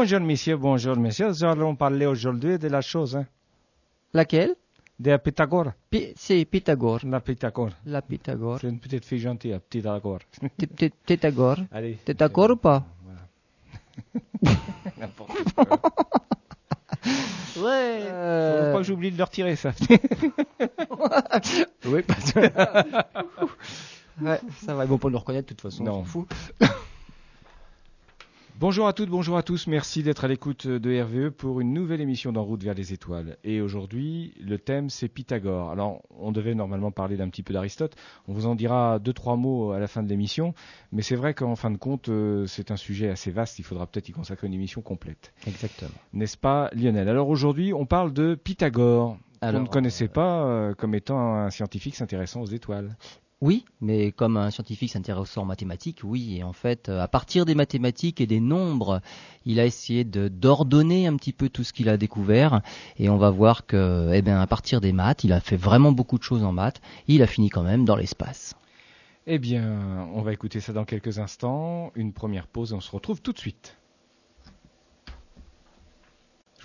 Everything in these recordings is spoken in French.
Bonjour monsieur, bonjour monsieur. Nous allons parler aujourd'hui de la chose, hein, Laquelle? De Pythagore. Pi- C'est Pythagore. La Pythagore. La Pythagore. C'est une petite fille gentille, Pythagore. T'es- t'es- T'es d'accord Allez. T'es d'accord ou pas? Voilà. N'importe quoi. Ouais. Faut pas que j'oublie de le retirer, ça. oui, parce que... ouais, ça va, ils vont pas nous reconnaître de toute façon. Non. on s'en fout. Bonjour à toutes, bonjour à tous. Merci d'être à l'écoute de RVE pour une nouvelle émission d'En route vers les étoiles. Et aujourd'hui, le thème c'est Pythagore. Alors, on devait normalement parler d'un petit peu d'Aristote. On vous en dira deux trois mots à la fin de l'émission, mais c'est vrai qu'en fin de compte, euh, c'est un sujet assez vaste. Il faudra peut-être y consacrer une émission complète, Exactement. n'est-ce pas, Lionel? Alors aujourd'hui, on parle de Pythagore. Alors, on ne connaissait pas euh, comme étant un scientifique s'intéressant aux étoiles. Oui, mais comme un scientifique s'intéressant aux mathématiques, oui, et en fait, euh, à partir des mathématiques et des nombres, il a essayé de d'ordonner un petit peu tout ce qu'il a découvert, et on va voir que, eh bien, à partir des maths, il a fait vraiment beaucoup de choses en maths, il a fini quand même dans l'espace. Eh bien, on va écouter ça dans quelques instants. Une première pause et on se retrouve tout de suite.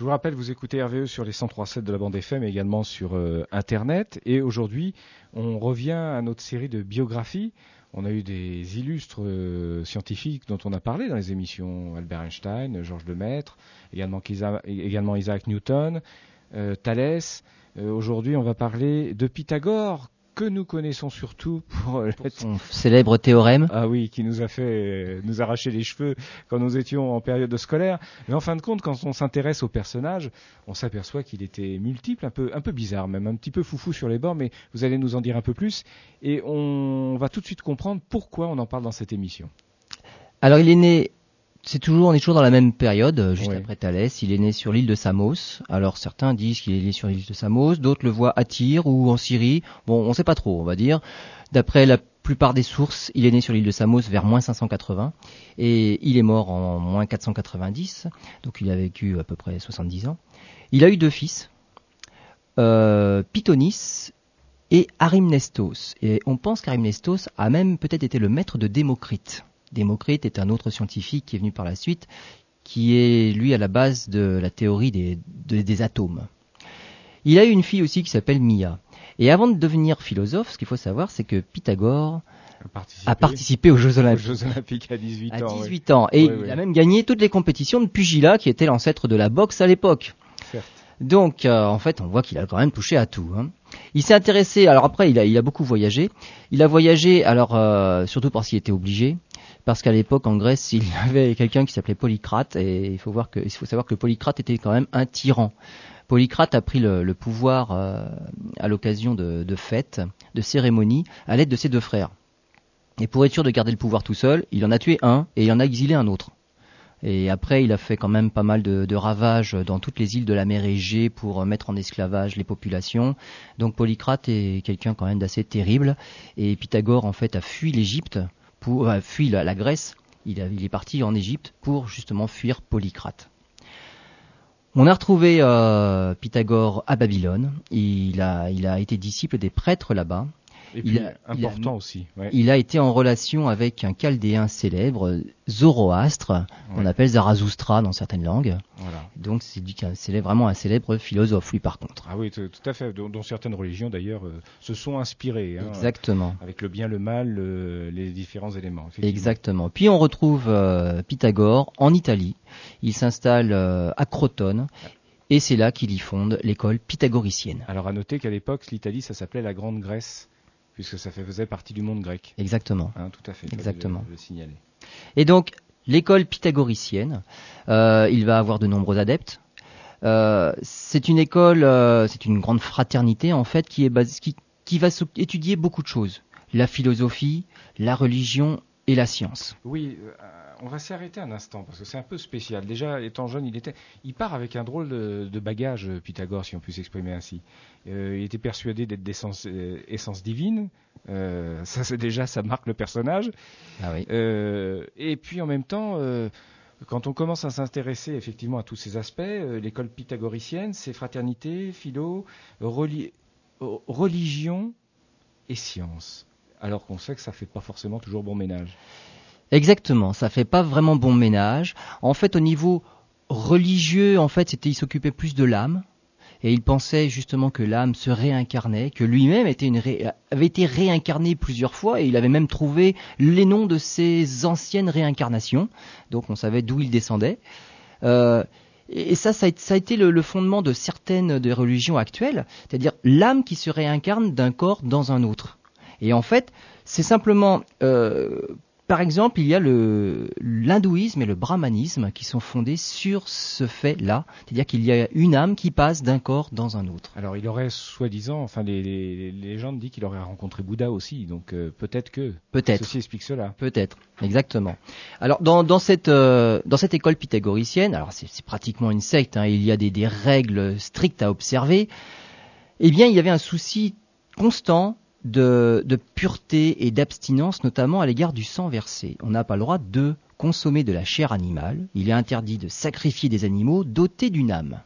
Je vous rappelle, vous écoutez RVE sur les 103.7 de la bande FM et également sur euh, Internet. Et aujourd'hui, on revient à notre série de biographies. On a eu des illustres euh, scientifiques dont on a parlé dans les émissions Albert Einstein, Georges Lemaître, également, Isaac Newton, euh, Thalès. Aujourd'hui, on va parler de Pythagore, que nous connaissons surtout pour euh, Pour son célèbre théorème. ah oui, qui nous a fait euh, nous arracher les cheveux quand nous étions en période scolaire. Mais en fin de compte, quand on s'intéresse au personnage, on s'aperçoit qu'il était multiple, un peu, un peu bizarre même, un petit peu foufou sur les bords, mais vous allez nous en dire un peu plus. Et on va tout de suite comprendre pourquoi on en parle dans cette émission. Alors il est né, c'est toujours, on est toujours dans la même période, euh, juste Oui. après Thalès. Il est né sur l'île de Samos. Alors certains disent qu'il est né sur l'île de Samos, d'autres le voient à Tyr ou en Syrie. Bon, on sait pas trop, on va dire. D'après la plupart des sources, il est né sur l'île de Samos vers moins 580 et il est mort en moins 490. Donc il a vécu à peu près 70 ans. Il a eu deux fils, euh, Pythonis et Arimnestos. Et on pense qu'Arimnestos a même peut-être été le maître de Démocrite. Démocrite est un autre scientifique qui est venu par la suite, qui est lui à la base de la théorie des, de- des atomes. Il a eu une fille aussi qui s'appelle Mia. Et avant de devenir philosophe, ce qu'il faut savoir, c'est que Pythagore a participé aux Jeux aux Olympiques Jeux Olympiques à 18 à ans. oui. 18 ans. Et Ouais, il ouais. a même gagné toutes les compétitions de pugilat, qui était l'ancêtre de la boxe à l'époque. Donc, euh, en fait, on voit qu'il a quand même touché à tout. hein. Il s'est intéressé. Alors après, il a, il a beaucoup voyagé. Il a voyagé, alors euh, surtout parce qu'il était obligé, parce qu'à l'époque en Grèce, il y avait quelqu'un qui s'appelait Polycrate, et il faut voir faut savoir que Polycrate était quand même un tyran. Polycrate a pris le, pouvoir euh, à l'occasion de, de fêtes, de cérémonies, à l'aide de ses deux frères. Et pour être sûr de garder le pouvoir tout seul, il en a tué un et il en a exilé un autre. Et après, il a fait quand même pas mal de, de ravages dans toutes les îles de la mer Égée pour euh, mettre en esclavage les populations. Donc Polycrate est quelqu'un quand même d'assez terrible. Et Pythagore, en fait, a fui l'Égypte, pour, a fui la, Grèce. Il, est parti en Égypte pour justement fuir Polycrate. On a retrouvé euh, Pythagore à Babylone. Il a, il a été disciple des prêtres là-bas. Et Il puis, a- il a- important aussi. ouais. Il a été en relation avec un chaldéen célèbre, Zoroastre, qu'on Ouais. appelle Zarathustra dans certaines langues. Voilà. Donc c'est vraiment un célèbre philosophe, lui par contre. Ah oui, tout à fait. Dont, dont certaines religions d'ailleurs euh, se sont inspirées. hein, Exactement. Avec le bien, le mal, le- les différents éléments. Exactement. Puis on retrouve euh, Pythagore en Italie. Il s'installe euh, à Crotone. Et c'est là qu'il y fonde l'école pythagoricienne. Alors à noter qu'à l'époque, l'Italie, ça s'appelait la Grande Grèce, puisque ça faisait partie du monde grec. Exactement. Hein, tout à fait. Exactement. Le, le signaler. Et donc, l'école pythagoricienne, euh, il va avoir de nombreux adeptes. Euh, c'est une école, euh, c'est une grande fraternité en fait qui est qui, qui va étudier beaucoup de choses la philosophie, la religion et la science. Oui, euh, on va s'arrêter un instant parce que c'est un peu spécial. Déjà, étant jeune, il était, il part avec un drôle de, de bagage, Pythagore, si on peut s'exprimer ainsi. Euh, il était persuadé d'être d'essence euh, essence divine. Ça, c'est déjà, ça marque le personnage. Ah oui. Et puis en même temps, quand on commence à s'intéresser effectivement à tous ces aspects, euh, l'école pythagoricienne, c'est fraternité, philo, reli- religion et science. Alors qu'on sait que ça fait pas forcément toujours bon ménage. Exactement, ça fait pas vraiment bon ménage. En fait, au niveau religieux, en fait, c'était il s'occupait plus de l'âme. Et il pensait justement que l'âme se réincarnait, que lui-même avait été réincarné plusieurs fois, et il avait même trouvé les noms de ses anciennes réincarnations, donc on savait d'où il descendait. Euh, et ça, ça a, été le, fondement de certaines des religions actuelles, c'est-à-dire l'âme qui se réincarne d'un corps dans un autre. Et en fait, c'est simplement euh, par exemple, il y a l'hindouisme et le brahmanisme qui sont fondés sur ce fait-là, c'est-à-dire qu'il y a une âme qui passe d'un corps dans un autre. Alors, il aurait soi-disant, enfin, les, les, légendes disent qu'il aurait rencontré Bouddha aussi, donc euh, peut-être que peut-être ceci explique cela. Peut-être, exactement. Alors, dans, cette euh, dans cette école pythagoricienne, alors c'est pratiquement une secte, hein, il y a des, des règles strictes à observer. Eh bien, il y avait un souci constant de, pureté et d'abstinence, notamment à l'égard du sang versé. On n'a pas le droit de consommer de la chair animale. Il est interdit de sacrifier des animaux dotés d'une âme.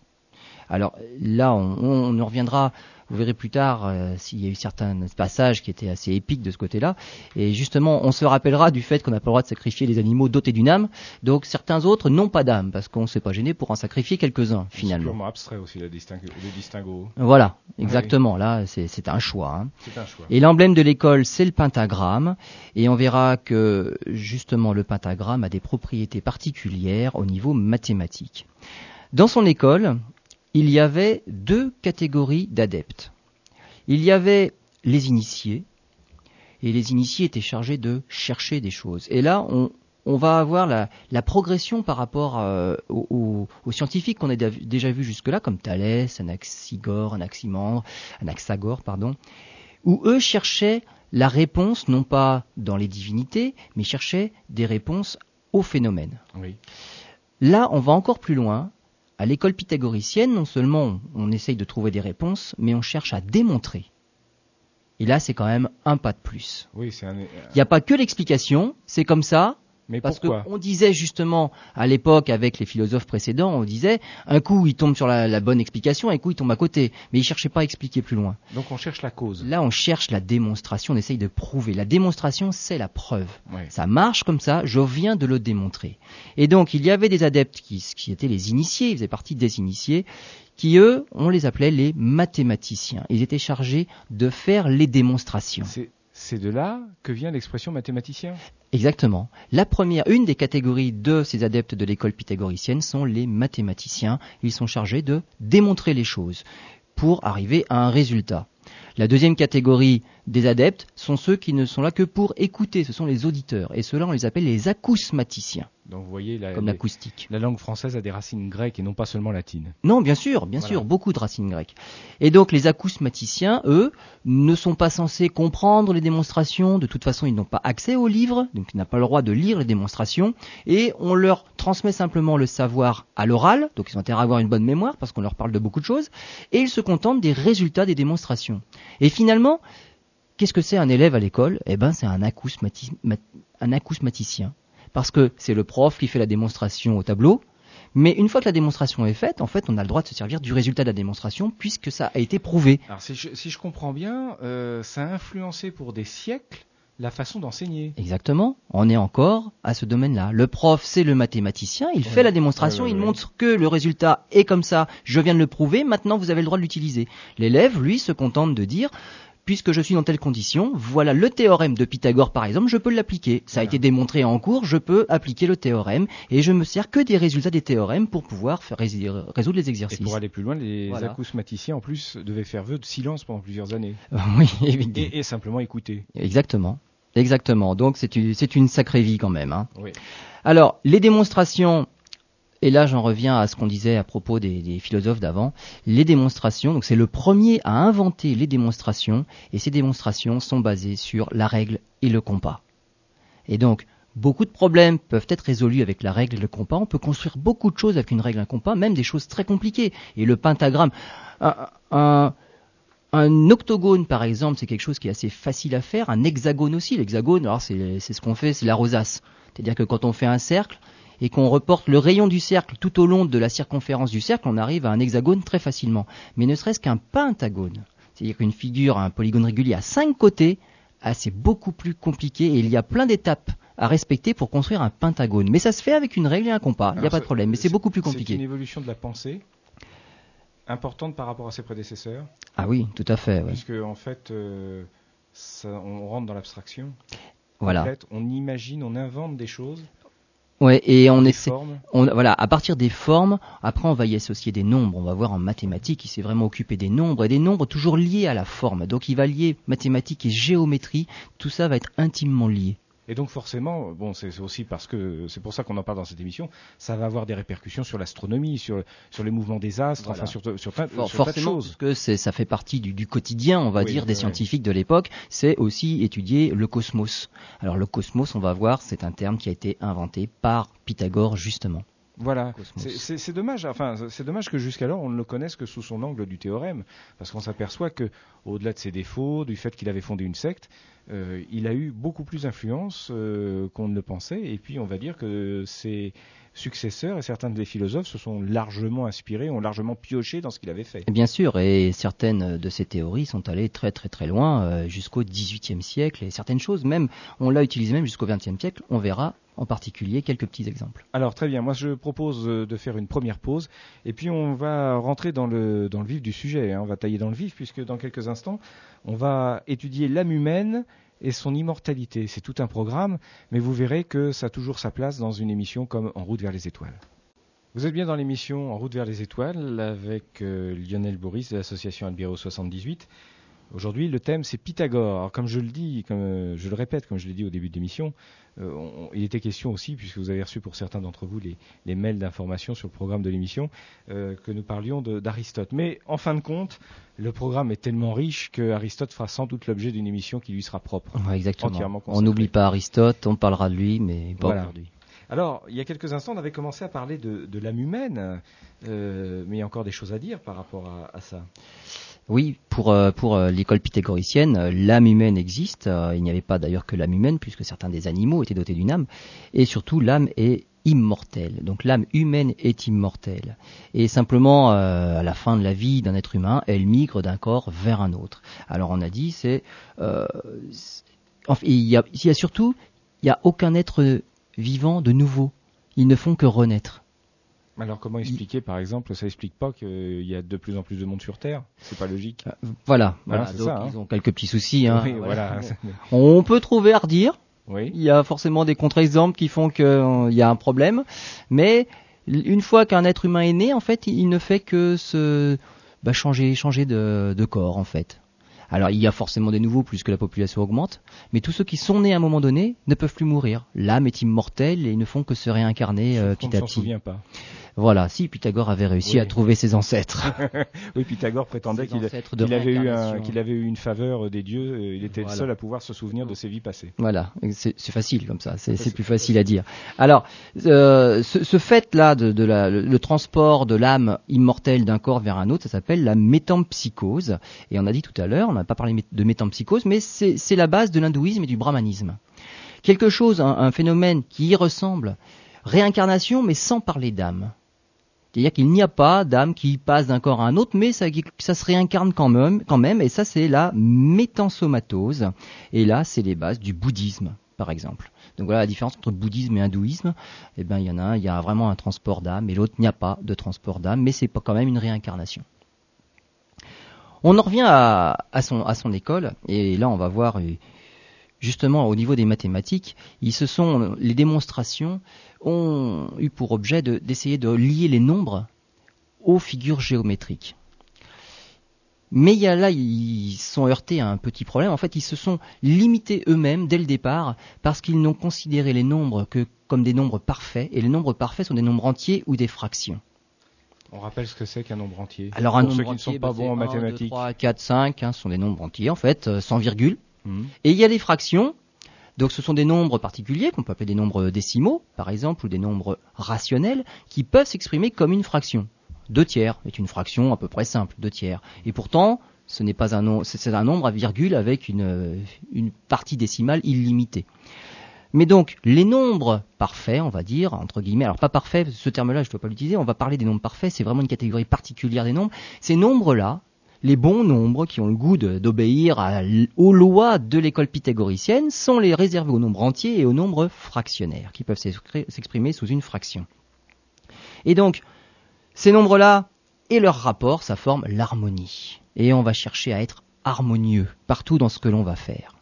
Alors là, on, on reviendra vous verrez plus tard euh, s'il y a eu certains passages qui étaient assez épiques de ce côté-là. Et justement, on se rappellera du fait qu'on n'a pas le droit de sacrifier les animaux dotés d'une âme. Donc certains autres n'ont pas d'âme parce qu'on ne s'est pas gêné pour en sacrifier quelques-uns finalement. C'est purement abstrait aussi le, distinguo. Voilà, exactement. Là, c'est un choix. Hein. C'est un choix. Et l'emblème de l'école, c'est le pentagramme. Et on verra que justement le pentagramme a des propriétés particulières au niveau mathématique. Dans son école, il y avait deux catégories d'adeptes. Il y avait les initiés, et les initiés étaient chargés de chercher des choses. Et là, on, va avoir la, progression par rapport euh, aux, scientifiques qu'on a déjà vus jusque-là, comme Thalès, Anaxigore, Anaximandre, Anaxagore, pardon, où eux cherchaient la réponse non pas dans les divinités, mais cherchaient des réponses aux phénomènes. Là, on va encore plus loin à l'école pythagoricienne, non seulement on essaye de trouver des réponses, mais on cherche à démontrer. Et là, c'est quand même un pas de plus. Il n'y a pas que l'explication, c'est comme ça, mais Parce qu'on disait justement à l'époque avec les philosophes précédents, on disait un coup il tombe sur la, bonne explication, un coup il tombe à côté, mais il cherchait pas à expliquer plus loin. Donc on cherche la cause. Là on cherche la démonstration, on essaye de prouver. La démonstration c'est la preuve. Ça marche comme ça, je viens de le démontrer. Et donc il y avait des adeptes qui, qui étaient les initiés, ils faisaient partie des initiés, qui eux, on les appelait les mathématiciens. Ils étaient chargés de faire les démonstrations. C'est de là que vient l'expression mathématicien Exactement. La première, une des catégories de ces adeptes de l'école pythagoricienne sont les mathématiciens. Ils sont chargés de démontrer les choses pour arriver à un résultat. La deuxième catégorie des adeptes sont ceux qui ne sont là que pour écouter, ce sont les auditeurs, et ceux-là on les appelle les acousmaticiens. Donc vous voyez, la, comme l'acoustique. La langue française a des racines grecques et non pas seulement latines. Non, bien sûr, bien sûr, beaucoup de racines grecques. Et donc les acousmaticiens, eux, ne sont pas censés comprendre les démonstrations. De toute façon, ils n'ont pas accès aux livres, donc ils n'ont pas le droit de lire les démonstrations. Et on leur transmet simplement le savoir à l'oral, donc ils ont intérêt à avoir une bonne mémoire parce qu'on leur parle de beaucoup de choses. Et ils se contentent des résultats des démonstrations. Et finalement, qu'est-ce que c'est un élève à l'école? Eh ben, c'est un, un acousmaticien parce que c'est le prof qui fait la démonstration au tableau. Mais une fois que la démonstration est faite, en fait, on a le droit de se servir du résultat de la démonstration puisque ça a été prouvé. Alors, si je, comprends bien, euh, ça a influencé pour des siècles la façon d'enseigner. Exactement. On est encore à ce domaine-là. Le prof, c'est le mathématicien. Il fait la démonstration. il montre que le résultat est comme ça. Je viens de le prouver. Maintenant, vous avez le droit de l'utiliser. L'élève, lui, se contente de dire puisque je suis dans telle condition, voilà le théorème de Pythagore par exemple, je peux l'appliquer. Ça a été démontré en cours, je peux appliquer le théorème et je me sers que des résultats des théorèmes pour pouvoir faire résoudre les exercices. Et pour aller plus loin, les acousmaticiens en plus devaient faire vœu de silence pendant plusieurs années. oui, évidemment. Et, simplement écouter. Exactement. Exactement. Donc c'est une, une, sacrée vie quand même. Hein. Oui. Alors les démonstrations et là, j'en reviens à ce qu'on disait à propos des, philosophes d'avant. Les démonstrations, donc c'est le premier à inventer les démonstrations, et ces démonstrations sont basées sur la règle et le compas. Et donc, beaucoup de problèmes peuvent être résolus avec la règle et le compas. On peut construire beaucoup de choses avec une règle et un compas, même des choses très compliquées. Et le pentagramme, un, un octogone, par exemple, c'est quelque chose qui est assez facile à faire. Un hexagone aussi. L'hexagone, alors c'est ce qu'on fait, c'est la rosace. C'est-à-dire que quand on fait un cercle, et qu'on reporte le rayon du cercle tout au long de la circonférence du cercle, on arrive à un hexagone très facilement. Mais ne serait-ce qu'un pentagone, c'est-à-dire qu'une figure, un polygone régulier à cinq côtés, ah, c'est beaucoup plus compliqué et il y a plein d'étapes à respecter pour construire un pentagone. Mais ça se fait avec une règle et un compas, il n'y a pas de problème, mais c'est beaucoup plus C'est une compliqué. évolution de la pensée importante par rapport à ses prédécesseurs, Ah oui, tout à fait. ouais. puisque en fait, euh, ça- on rentre dans l'abstraction. Voilà. complète. On imagine, on invente des choses, Ouais, et on essaie. On, voilà, à partir des formes, après on va y associer des nombres. On va voir en mathématiques, il s'est vraiment occupé des nombres et des nombres toujours liés à la forme. Donc il va lier mathématiques et géométrie. Tout ça va être intimement lié. Et donc forcément, bon, c'est aussi parce que c'est pour ça qu'on en parle dans cette émission, ça va avoir des répercussions sur l'astronomie, sur sur les mouvements des astres, Voilà. enfin sur sur plein, For- sur plein de choses. parce que c'est- ça fait partie du, du quotidien, on va Oui, dire, des oui, scientifiques de l'époque. C'est aussi étudier le cosmos. Alors le cosmos, on va voir, c'est un terme qui a été inventé par Pythagore justement. Voilà, c'est- c'est c'est dommage. Enfin, c'est dommage que jusqu'alors on ne le connaisse que sous son angle du théorème, parce qu'on s'aperçoit que, au-delà de ses défauts, du fait qu'il avait fondé une secte, euh, il a eu beaucoup plus d'influence euh, qu'on ne le pensait. Et puis, on va dire que ses successeurs et certains des philosophes se sont largement inspirés, ont largement pioché dans ce qu'il avait fait. Bien sûr, et certaines de ces théories sont allées très très très loin, euh, jusqu'au XVIIIe siècle, et certaines choses même, on l'a utilisé même jusqu'au XXe siècle. On verra en particulier quelques petits exemples. Alors très bien, moi je propose euh, de faire une première pause et puis on va rentrer dans le, dans le vif du sujet, hein. on va tailler dans le vif puisque dans quelques instants on va étudier l'âme humaine et son immortalité. C'est tout un programme, mais vous verrez que ça a toujours sa place dans une émission comme En route vers les étoiles. Vous êtes bien dans l'émission En route vers les étoiles avec euh, Lionel Boris de l'association Albiro 78. Aujourd'hui, le thème c'est Pythagore. Alors, comme je le dis, comme euh, je le répète, comme je l'ai dit au début de l'émission, euh, on- il était question aussi, puisque vous avez reçu pour certains d'entre vous les, les mails d'information sur le programme de l'émission, euh, que nous parlions d'Aristote. Mais en fin de compte, le programme est tellement riche que Aristote fera sans doute l'objet d'une émission qui lui sera propre. Ouais, exactement. On n'oublie pas Aristote, on parlera de lui, mais pas Voilà. aujourd'hui. Alors, il y a quelques instants, on avait commencé à parler de, de l'âme humaine, euh, mais il y a encore des choses à dire par rapport à, à ça. Oui, pour, euh, euh, l'école pythagoricienne, euh, l'âme humaine existe. Il n'y avait pas d'ailleurs que l'âme humaine, puisque certains des animaux étaient dotés d'une âme. Et surtout, l'âme est immortelle. Donc l'âme humaine est immortelle. Et simplement, à la fin de la vie d'un être humain, elle migre d'un corps vers un autre. Alors on a dit, c'est... C'est- en fait, il, y a, il y a surtout, il n'y a aucun être vivant de nouveau. Ils ne font que renaître. Alors, comment expliquer, par exemple, ça explique pas qu'il y a de plus en plus de monde sur Terre? C'est pas logique. Voilà, Voilà, voilà. donc ça, hein. ils ont quelques petits soucis. Hein, oui, voilà. On peut trouver à redire. oui. Il y a forcément des contre-exemples qui font qu'il y a un problème, mais une fois qu'un être humain est né, en fait, il ne fait que se bah, changer, changer de, de corps, en fait. Alors, il y a forcément des nouveaux puisque la population augmente, mais tous ceux qui sont nés à un moment donné ne peuvent plus mourir. L'âme est immortelle et ils ne font que se réincarner euh, petit à petit. souvient pas. Voilà, si Pythagore avait réussi Oui. à trouver ses ancêtres. Oui, Pythagore prétendait qu'il avait, eu un- réincarnation. qu'il avait eu une faveur des dieux. euh, Il était Voilà. le seul à pouvoir se souvenir de ses vies passées. Voilà, c'est facile comme ça, c'est plus facile à dire. Alors, euh, ce, ce fait-là de, de la, le, le transport de l'âme immortelle d'un corps vers un autre, ça s'appelle la métampsychose. Et on a dit tout à l'heure, on n'a pas parlé de métampsychose, mais c'est c'est la base de l'hindouisme et du brahmanisme. Quelque chose, un, un phénomène qui y ressemble, réincarnation, mais sans parler d'âme. C'est-à-dire qu'il n'y a pas d'âme qui passe d'un corps à un autre, mais ça, se réincarne quand même, et ça c'est la métansomatose. Et là, c'est les bases du bouddhisme, par exemple. Donc voilà la différence entre bouddhisme et hindouisme. Eh ben, il y en a un, il y a vraiment un transport d'âme, et l'autre, il n'y a pas de transport d'âme, mais c'est quand même une réincarnation. On en revient à, son, école, et là, on va voir, justement, au niveau des mathématiques, ils se sont, les démonstrations ont eu pour objet de- d'essayer de, lier les nombres aux figures géométriques. Mais il y a là, ils sont heurtés à un petit problème. En fait, ils se sont limités eux-mêmes dès le départ parce qu'ils n'ont considéré les nombres que comme des nombres parfaits. Et les nombres parfaits sont des nombres entiers ou des fractions. On rappelle ce que c'est qu'un nombre entier. Alors un Pour nombre ceux qui ne entier, sont pas bah, bons en c'est 1, 2, mathématiques. 3, 4, 5, hein, ce sont des nombres entiers en fait, euh, sans virgule. Et il y a les fractions. Donc ce sont des nombres particuliers qu'on peut appeler des nombres décimaux, par exemple, ou des nombres rationnels, qui peuvent s'exprimer comme une fraction. Deux tiers est une fraction à peu près simple, deux tiers. Et pourtant, ce n'est pas un nombre, c'est un nombre à virgule avec une, une partie décimale illimitée. Mais donc, les nombres parfaits, on va dire, entre guillemets, alors pas parfaits, ce terme-là, je ne dois pas l'utiliser, on va parler des nombres parfaits, c'est vraiment une catégorie particulière des nombres. Ces nombres-là, les bons nombres qui ont le goût d'obéir aux lois de l'école pythagoricienne sont les réservés aux nombres entiers et aux nombres fractionnaires, qui peuvent s'expri- s'exprimer sous une fraction. Et donc, ces nombres-là et leur rapport, ça forme l'harmonie. Et on va chercher à être harmonieux partout dans ce que l'on va faire.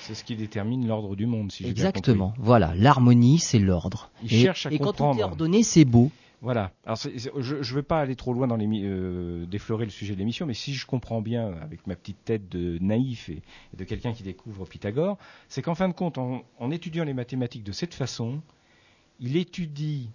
C'est ce qui détermine l'ordre du monde, si j'ai bien Exactement. Voilà, l'harmonie, c'est l'ordre. Et, cherche à et quand tout comprendre. est ordonné, c'est beau. Voilà. Alors, je ne veux pas aller trop loin dans l'émi- euh, déflorer le sujet de l'émission, mais si je comprends bien, avec ma petite tête de naïf et, de quelqu'un qui découvre Pythagore, c'est qu'en fin de compte, en étudiant les mathématiques de cette façon, il étudie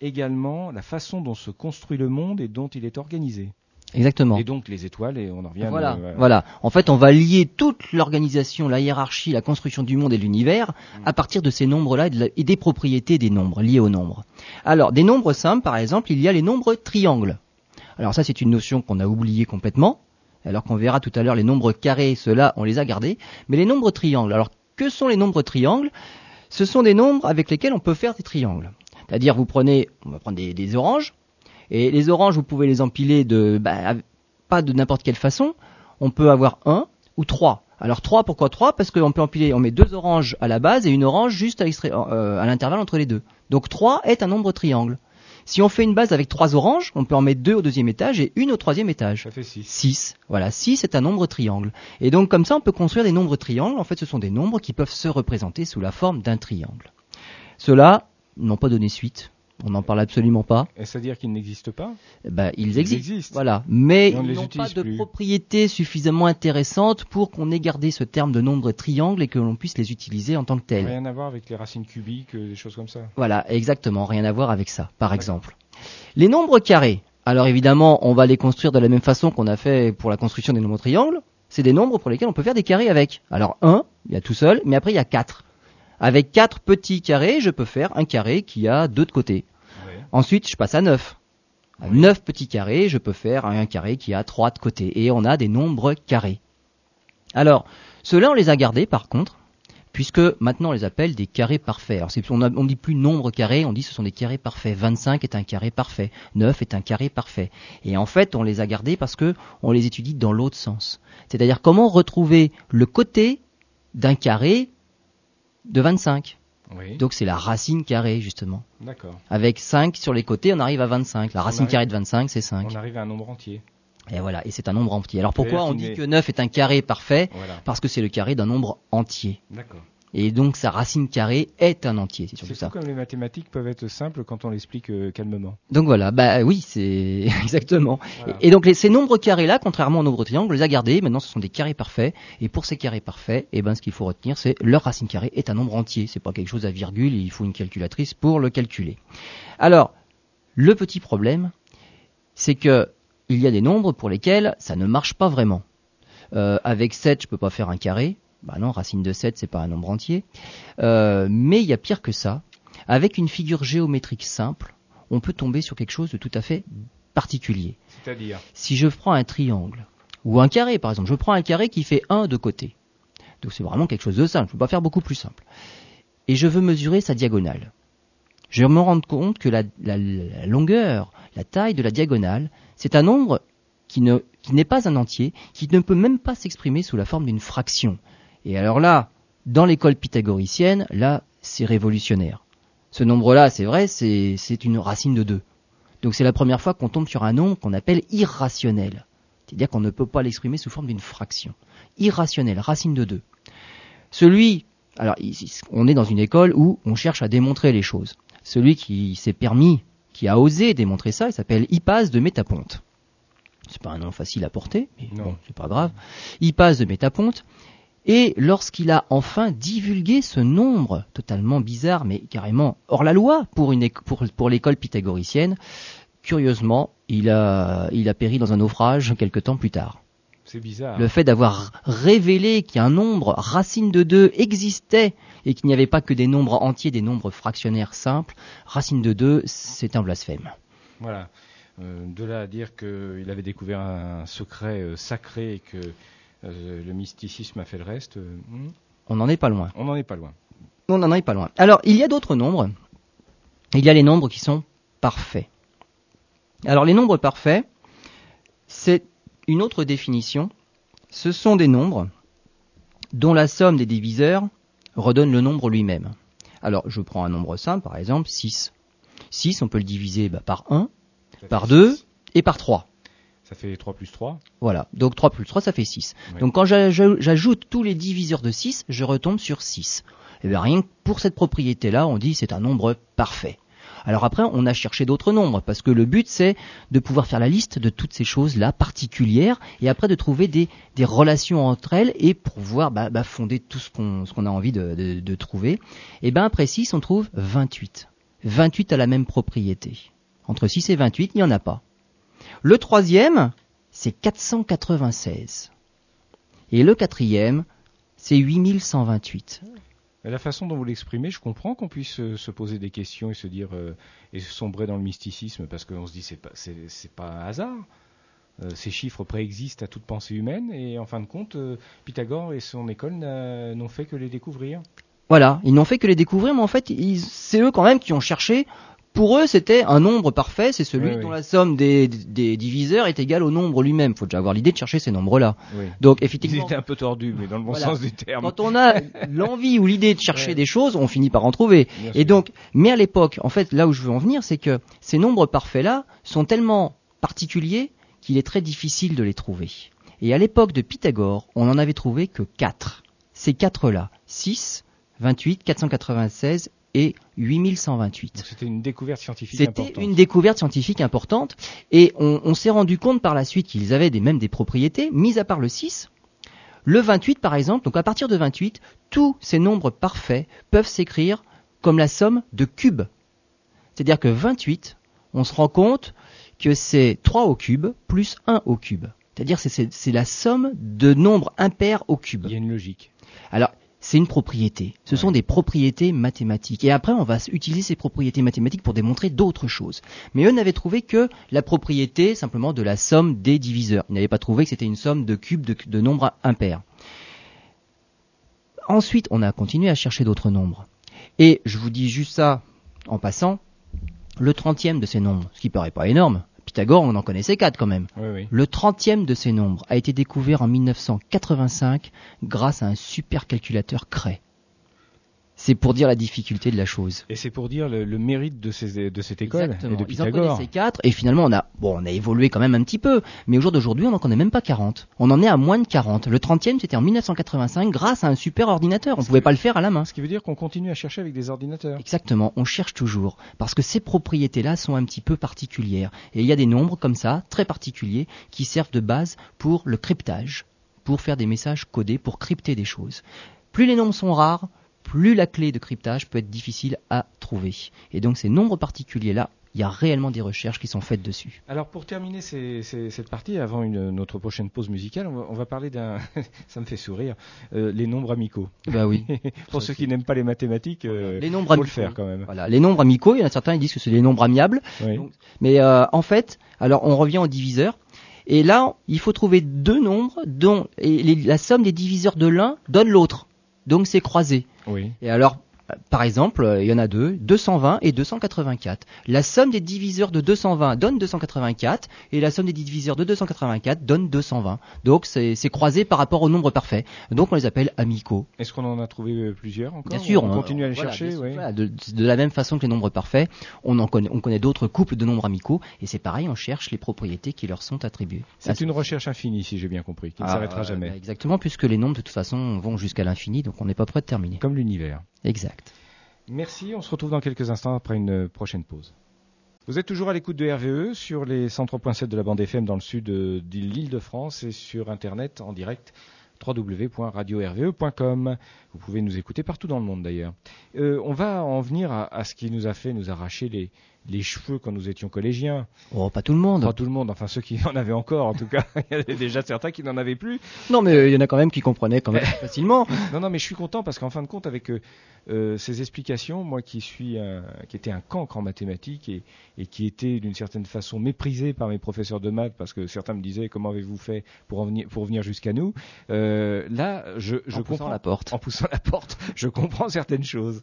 également la façon dont se construit le monde et dont il est organisé. Exactement. Et donc les étoiles, et on en revient. Voilà, euh, voilà. En fait, on va lier toute l'organisation, la hiérarchie, la construction du monde et de l'univers à partir de ces nombres-là et, de la- et des propriétés des nombres liés aux nombres. Alors, des nombres simples, par exemple, il y a les nombres triangles. Alors ça, c'est une notion qu'on a oubliée complètement, alors qu'on verra tout à l'heure les nombres carrés, ceux-là, on les a gardés. Mais les nombres triangles, alors que sont les nombres triangles? Ce sont des nombres avec lesquels on peut faire des triangles. C'est-à-dire, vous prenez, on va prendre des, des oranges, et les oranges, vous pouvez les empiler de, bah, pas de n'importe quelle façon. On peut avoir un ou trois. Alors trois, pourquoi trois? Parce qu'on peut empiler, on met deux oranges à la base et une orange juste à, euh, à l'intervalle entre les deux. Donc trois est un nombre triangle. Si on fait une base avec trois oranges, on peut en mettre deux au deuxième étage et une au troisième étage. Ça fait 6. 6. Voilà, 6 est un nombre triangle. Et donc comme ça, on peut construire des nombres triangles. En fait, ce sont des nombres qui peuvent se représenter sous la forme d'un triangle. Ceux-là n'ont pas donné suite. On n'en parle absolument pas. C'est-à-dire qu'ils n'existent pas? Ben, ils Ils existent. existent. Voilà. Mais ils n'ont pas de plus. propriétés suffisamment intéressantes pour qu'on ait gardé ce terme de nombre triangle et que l'on puisse les utiliser en tant que tels. Rien à voir avec les racines cubiques, euh, des choses comme ça. Voilà, exactement, rien à voir avec ça, par exemple. Les nombres carrés. Alors évidemment, on va les construire de la même façon qu'on a fait pour la construction des nombres triangles. C'est des nombres pour lesquels on peut faire des carrés avec. Alors 1, il y a tout seul, mais après il y a 4. Avec 4 petits carrés, je peux faire un carré qui a deux de côté. Ouais. Ensuite, je passe à 9. À Oui. 9 petits carrés, je peux faire un carré qui a 3 de côté. Et on a des nombres carrés. Alors, ceux-là, on les a gardés par contre, puisque maintenant on les appelle des carrés parfaits. Alors, on ne dit plus nombre carré, on dit ce sont des carrés parfaits. 25 est un carré parfait, 9 est un carré parfait. Et en fait, on les a gardés parce que on les étudie dans l'autre sens. C'est-à-dire comment retrouver le côté d'un carré de 25. Oui. Donc c'est la racine carrée, justement. D'accord. Avec 5 sur les côtés, on arrive à 25. La racine arrive- carrée de 25, c'est 5. On arrive à un nombre entier. Et voilà, et c'est un nombre entier. Alors pourquoi on dit que 9 est un carré parfait? Voilà. Parce que c'est le carré d'un nombre entier. D'accord. Et donc sa racine carrée est un entier, c'est surtout ça. comme les mathématiques peuvent être simples quand on l'explique euh, calmement. Donc voilà, bah oui, c'est exactement. Voilà. Et, et donc les, ces nombres carrés là, contrairement aux nombres triangles, on les a gardés. Maintenant, ce sont des carrés parfaits. Et pour ces carrés parfaits, eh ben, ce qu'il faut retenir, c'est leur racine carrée est un nombre entier. C'est pas quelque chose à virgule. Il faut une calculatrice pour le calculer. Alors, le petit problème, c'est que il y a des nombres pour lesquels ça ne marche pas vraiment. Euh, avec 7, je peux pas faire un carré. Bah non, racine de 7, c'est pas un nombre entier. Euh, mais il y a pire que ça. Avec une figure géométrique simple, on peut tomber sur quelque chose de tout à fait particulier. C'est-à-dire Si je prends un triangle, ou un carré par exemple, je prends un carré qui fait 1 de côté. Donc c'est vraiment quelque chose de simple, je ne peux pas faire beaucoup plus simple. Et je veux mesurer sa diagonale. Je me rends compte que la, la- la longueur, la taille de la diagonale, c'est un nombre qui ne qui n'est pas un entier, qui ne peut même pas s'exprimer sous la forme d'une fraction. Et alors là, dans l'école pythagoricienne, là, c'est révolutionnaire. Ce nombre-là, c'est vrai, c'est une racine de 2. Donc c'est la première fois qu'on tombe sur un nombre qu'on appelle irrationnel. C'est-à-dire qu'on ne peut pas l'exprimer sous forme d'une fraction. Irrationnel, racine de 2. Celui, alors on est dans une école où on cherche à démontrer les choses. Celui qui s'est permis, qui a osé démontrer ça, il s'appelle Hippas de Métaponte. C'est pas un nom facile à porter, mais Non. bon, c'est pas grave. Hippas de Métaponte. Et lorsqu'il a enfin divulgué ce nombre totalement bizarre, mais carrément hors la loi pour, une éco- pour, pour l'école pythagoricienne, curieusement, il a, il a péri dans un naufrage quelque temps plus tard. C'est bizarre. Le fait d'avoir révélé qu'un nombre racine de 2 existait et qu'il n'y avait pas que des nombres entiers, des nombres fractionnaires simples, racine de 2, c'est un blasphème. Voilà. Euh, de là à dire qu'il avait découvert un secret euh, sacré et que le mysticisme a fait le reste, euh, hmm, On n'en est pas loin. on n'en est pas loin. On n'en est pas loin. Alors, il y a d'autres nombres. Il y a les nombres qui sont parfaits. Alors, les nombres parfaits, c'est une autre définition, ce sont des nombres dont la somme des diviseurs redonne le nombre lui-même. Alors, je prends un nombre simple, par exemple 6. 6, on peut le diviser bah, par 1, Ça par fait 2 six. et par 3. Ça fait 3 plus 3. Voilà, donc 3 plus 3, ça fait 6. Oui. Donc quand j'a- j'a- j'ajoute tous les diviseurs de 6, je retombe sur 6. Et bien rien que pour cette propriété-là, on dit c'est un nombre parfait. Alors après, on a cherché d'autres nombres, parce que le but c'est de pouvoir faire la liste de toutes ces choses-là particulières, et après de trouver des, des relations entre elles, et pouvoir bah, bah, fonder tout ce qu'on a envie de, de- de trouver. Et bien après 6, on trouve 28. 28 a la même propriété. Entre 6 et 28, il n'y en a pas. Le troisième, c'est 496. Et le quatrième, c'est 8128. Mais La façon dont vous l'exprimez, je comprends qu'on puisse euh, se poser des questions et se dire euh, et sombrer dans le mysticisme parce qu'on se dit c'est pas c'est pas un hasard. Euh, ces chiffres préexistent à toute pensée humaine et en fin de compte, euh, Pythagore et son école n'ont fait que les découvrir. Voilà, ils n'ont fait que les découvrir, mais en fait, c'est eux quand même qui ont cherché. Pour eux, c'était un nombre parfait, c'est celui Oui, oui. dont la somme des, des diviseurs est égale au nombre lui-même. faut déjà avoir l'idée de chercher ces nombres-là. Oui. Donc, effectivement, étaient un peu tordus, mais dans le bon Voilà. sens du terme. quand on a l'envie ou l'idée de chercher des choses, on finit par en trouver. Bien Et sûr. donc, mais à l'époque, en fait, là où je veux en venir, c'est que ces nombres parfaits-là sont tellement particuliers qu'il est très difficile de les trouver. Et à l'époque de Pythagore, on n'en avait trouvé que quatre. Ces quatre-là, 6, 28, 496 et 8128. Donc, C'était une découverte scientifique C'était importante. une découverte scientifique importante et on, on s'est rendu compte par la suite qu'ils avaient des, même des propriétés, mis à part le 6. Le 28 par exemple, donc à partir de 28, tous ces nombres parfaits peuvent s'écrire comme la somme de cubes. C'est-à-dire que 28, on se rend compte que c'est 3 au cube plus 1 au cube. C'est-à-dire que c'est- c'est c'est la somme de nombres impairs au cube. Il y a une logique. Alors, c'est une propriété. Ce sont Ouais. des propriétés mathématiques. Et après, on va utiliser ces propriétés mathématiques pour démontrer d'autres choses. Mais eux n'avaient trouvé que la propriété simplement de la somme des diviseurs. Ils n'avaient pas trouvé que c'était une somme de cubes de, de nombres impairs. Ensuite, on a continué à chercher d'autres nombres. Et je vous dis juste ça en passant, le trentième de ces nombres, ce qui paraît pas énorme, Pythagore, on en connaissait quatre quand même. Oui, oui. Le trentième de ces nombres a été découvert en 1985 grâce à un supercalculateur Cray. C'est pour dire la difficulté de la chose. Et c'est pour dire le, le mérite de, ces, de cette école Exactement. et de Ils en Pythagore. connaissaient quatre et finalement on a bon on a évolué quand même un petit peu, mais au jour d'aujourd'hui on n'en connaît même pas 40. On en est à moins de 40. Le 30e c'était en 1985 grâce à un super ordinateur. On pouvait pas le faire à la main. Ce qui veut dire qu'on continue à chercher avec des ordinateurs. Exactement, on cherche toujours, parce que ces propriétés-là sont un petit peu particulières. Et il y a des nombres comme ça, très particuliers, qui servent de base pour le cryptage, pour faire des messages codés, pour crypter des choses. Plus les nombres sont rares, plus la clé de cryptage peut être difficile à trouver. Et donc ces nombres particuliers-là, il y a réellement des recherches qui sont faites dessus. Alors pour terminer ces- ces- cette partie, avant une, notre prochaine pause musicale, on va, on va parler d'un, ça me fait sourire, euh, les nombres amicaux. Bah oui. pour Ça, ceux qui n'aiment pas les mathématiques, euh, les nombres faut le amicaux. faire quand même. Voilà, les nombres amicaux, il y en a certains qui disent que c'est des nombres amiables. Oui. Donc, Mais euh, en fait, alors on revient au diviseur. Et là, il faut trouver deux nombres dont et les- la somme des diviseurs de l'un donne l'autre. Donc c'est croisé. Oui. Et alors, par exemple, euh, il y en a deux, 220 et 284. La somme des diviseurs de 220 donne 284 et la somme des diviseurs de 284 donne 220. Donc c'est croisé par rapport au nombre parfait. Donc on les appelle amicaux. Est-ce qu'on en a trouvé euh, plusieurs encore Bien sûr, on, on- continue à les voilà, chercher. sûr, oui. voilà, de, de la même façon que les nombres parfaits, on en connaît, on connaît d'autres couples de nombres amicaux et c'est pareil, on cherche les propriétés qui leur sont attribuées. C'est une recherche infinie, si j'ai bien compris, qui ne ah, s'arrêtera euh, jamais, exactement, puisque les nombres de toute façon vont jusqu'à l'infini, donc on n'est pas prêt de terminer. comme l'univers. Exact. Merci, on se retrouve dans quelques instants après une prochaine pause. Vous êtes toujours à l'écoute de RVE sur les 103.7 de la bande FM dans le sud euh, de l'île de France et sur internet en direct www.radio-rve.com. Vous pouvez nous écouter partout dans le monde d'ailleurs. Euh, on va en venir à, à ce qui nous a fait nous arracher les, les cheveux quand nous étions collégiens. Oh, pas tout le monde. Pas tout le monde, enfin ceux qui en avaient encore en tout cas. Il y en avait déjà certains qui n'en avaient plus. Non, mais euh, il y en a quand même qui comprenaient quand même facilement. Non, non, mais je suis content parce qu'en fin de compte, avec euh, euh, ces explications, moi qui suis un, qui était un cancre en mathématiques et, et qui était d'une certaine façon méprisé par mes professeurs de maths parce que certains me disaient comment avez-vous fait pour en venir pour venir jusqu'à nous? Euh, là, je, je en comprends la porte. en poussant la porte, je comprends certaines choses.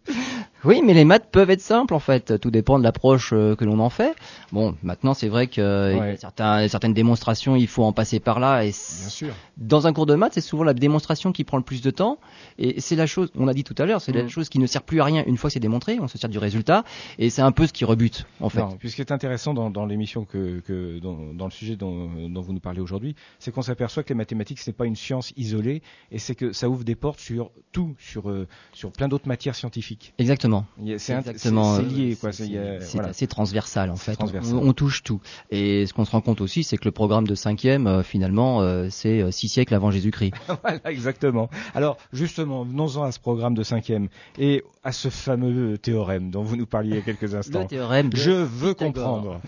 Oui, mais les maths peuvent être simples en fait. Tout dépend de l'approche euh, que l'on en fait. Bon, maintenant c'est vrai que Ouais. certains- certaines démonstrations, il faut en passer par là. Et Bien sûr. dans un cours de maths, c'est souvent la démonstration qui prend le plus de temps. Et c'est la chose, on a dit tout à l'heure, c'est la Mm. chose qui ne sert plus à rien une fois que c'est démontré. On se sert du résultat. Et c'est un peu ce qui rebute en fait. Non, puis ce qui est intéressant dans, dans l'émission que, que dans, dans le sujet dont, dont vous nous parlez aujourd'hui, c'est qu'on s'aperçoit que les mathématiques ce n'est pas une science isolée, et c'est que ça ouvre des portes sur tout, sur euh, sur plein d'autres matières scientifiques. Exactement. C'est euh, lié, quoi. c'est- a- C'est transversal en fait. transversal. On, on touche tout. Et ce qu'on se rend compte aussi, c'est que le programme de cinquième, euh, finalement, euh, c'est euh, six siècles avant Jésus-Christ. voilà, exactement. Alors, justement, venons-en à ce programme de cinquième et à ce fameux théorème dont vous nous parliez il y a quelques Le instants. théorème. de Je veux Pythagore. comprendre.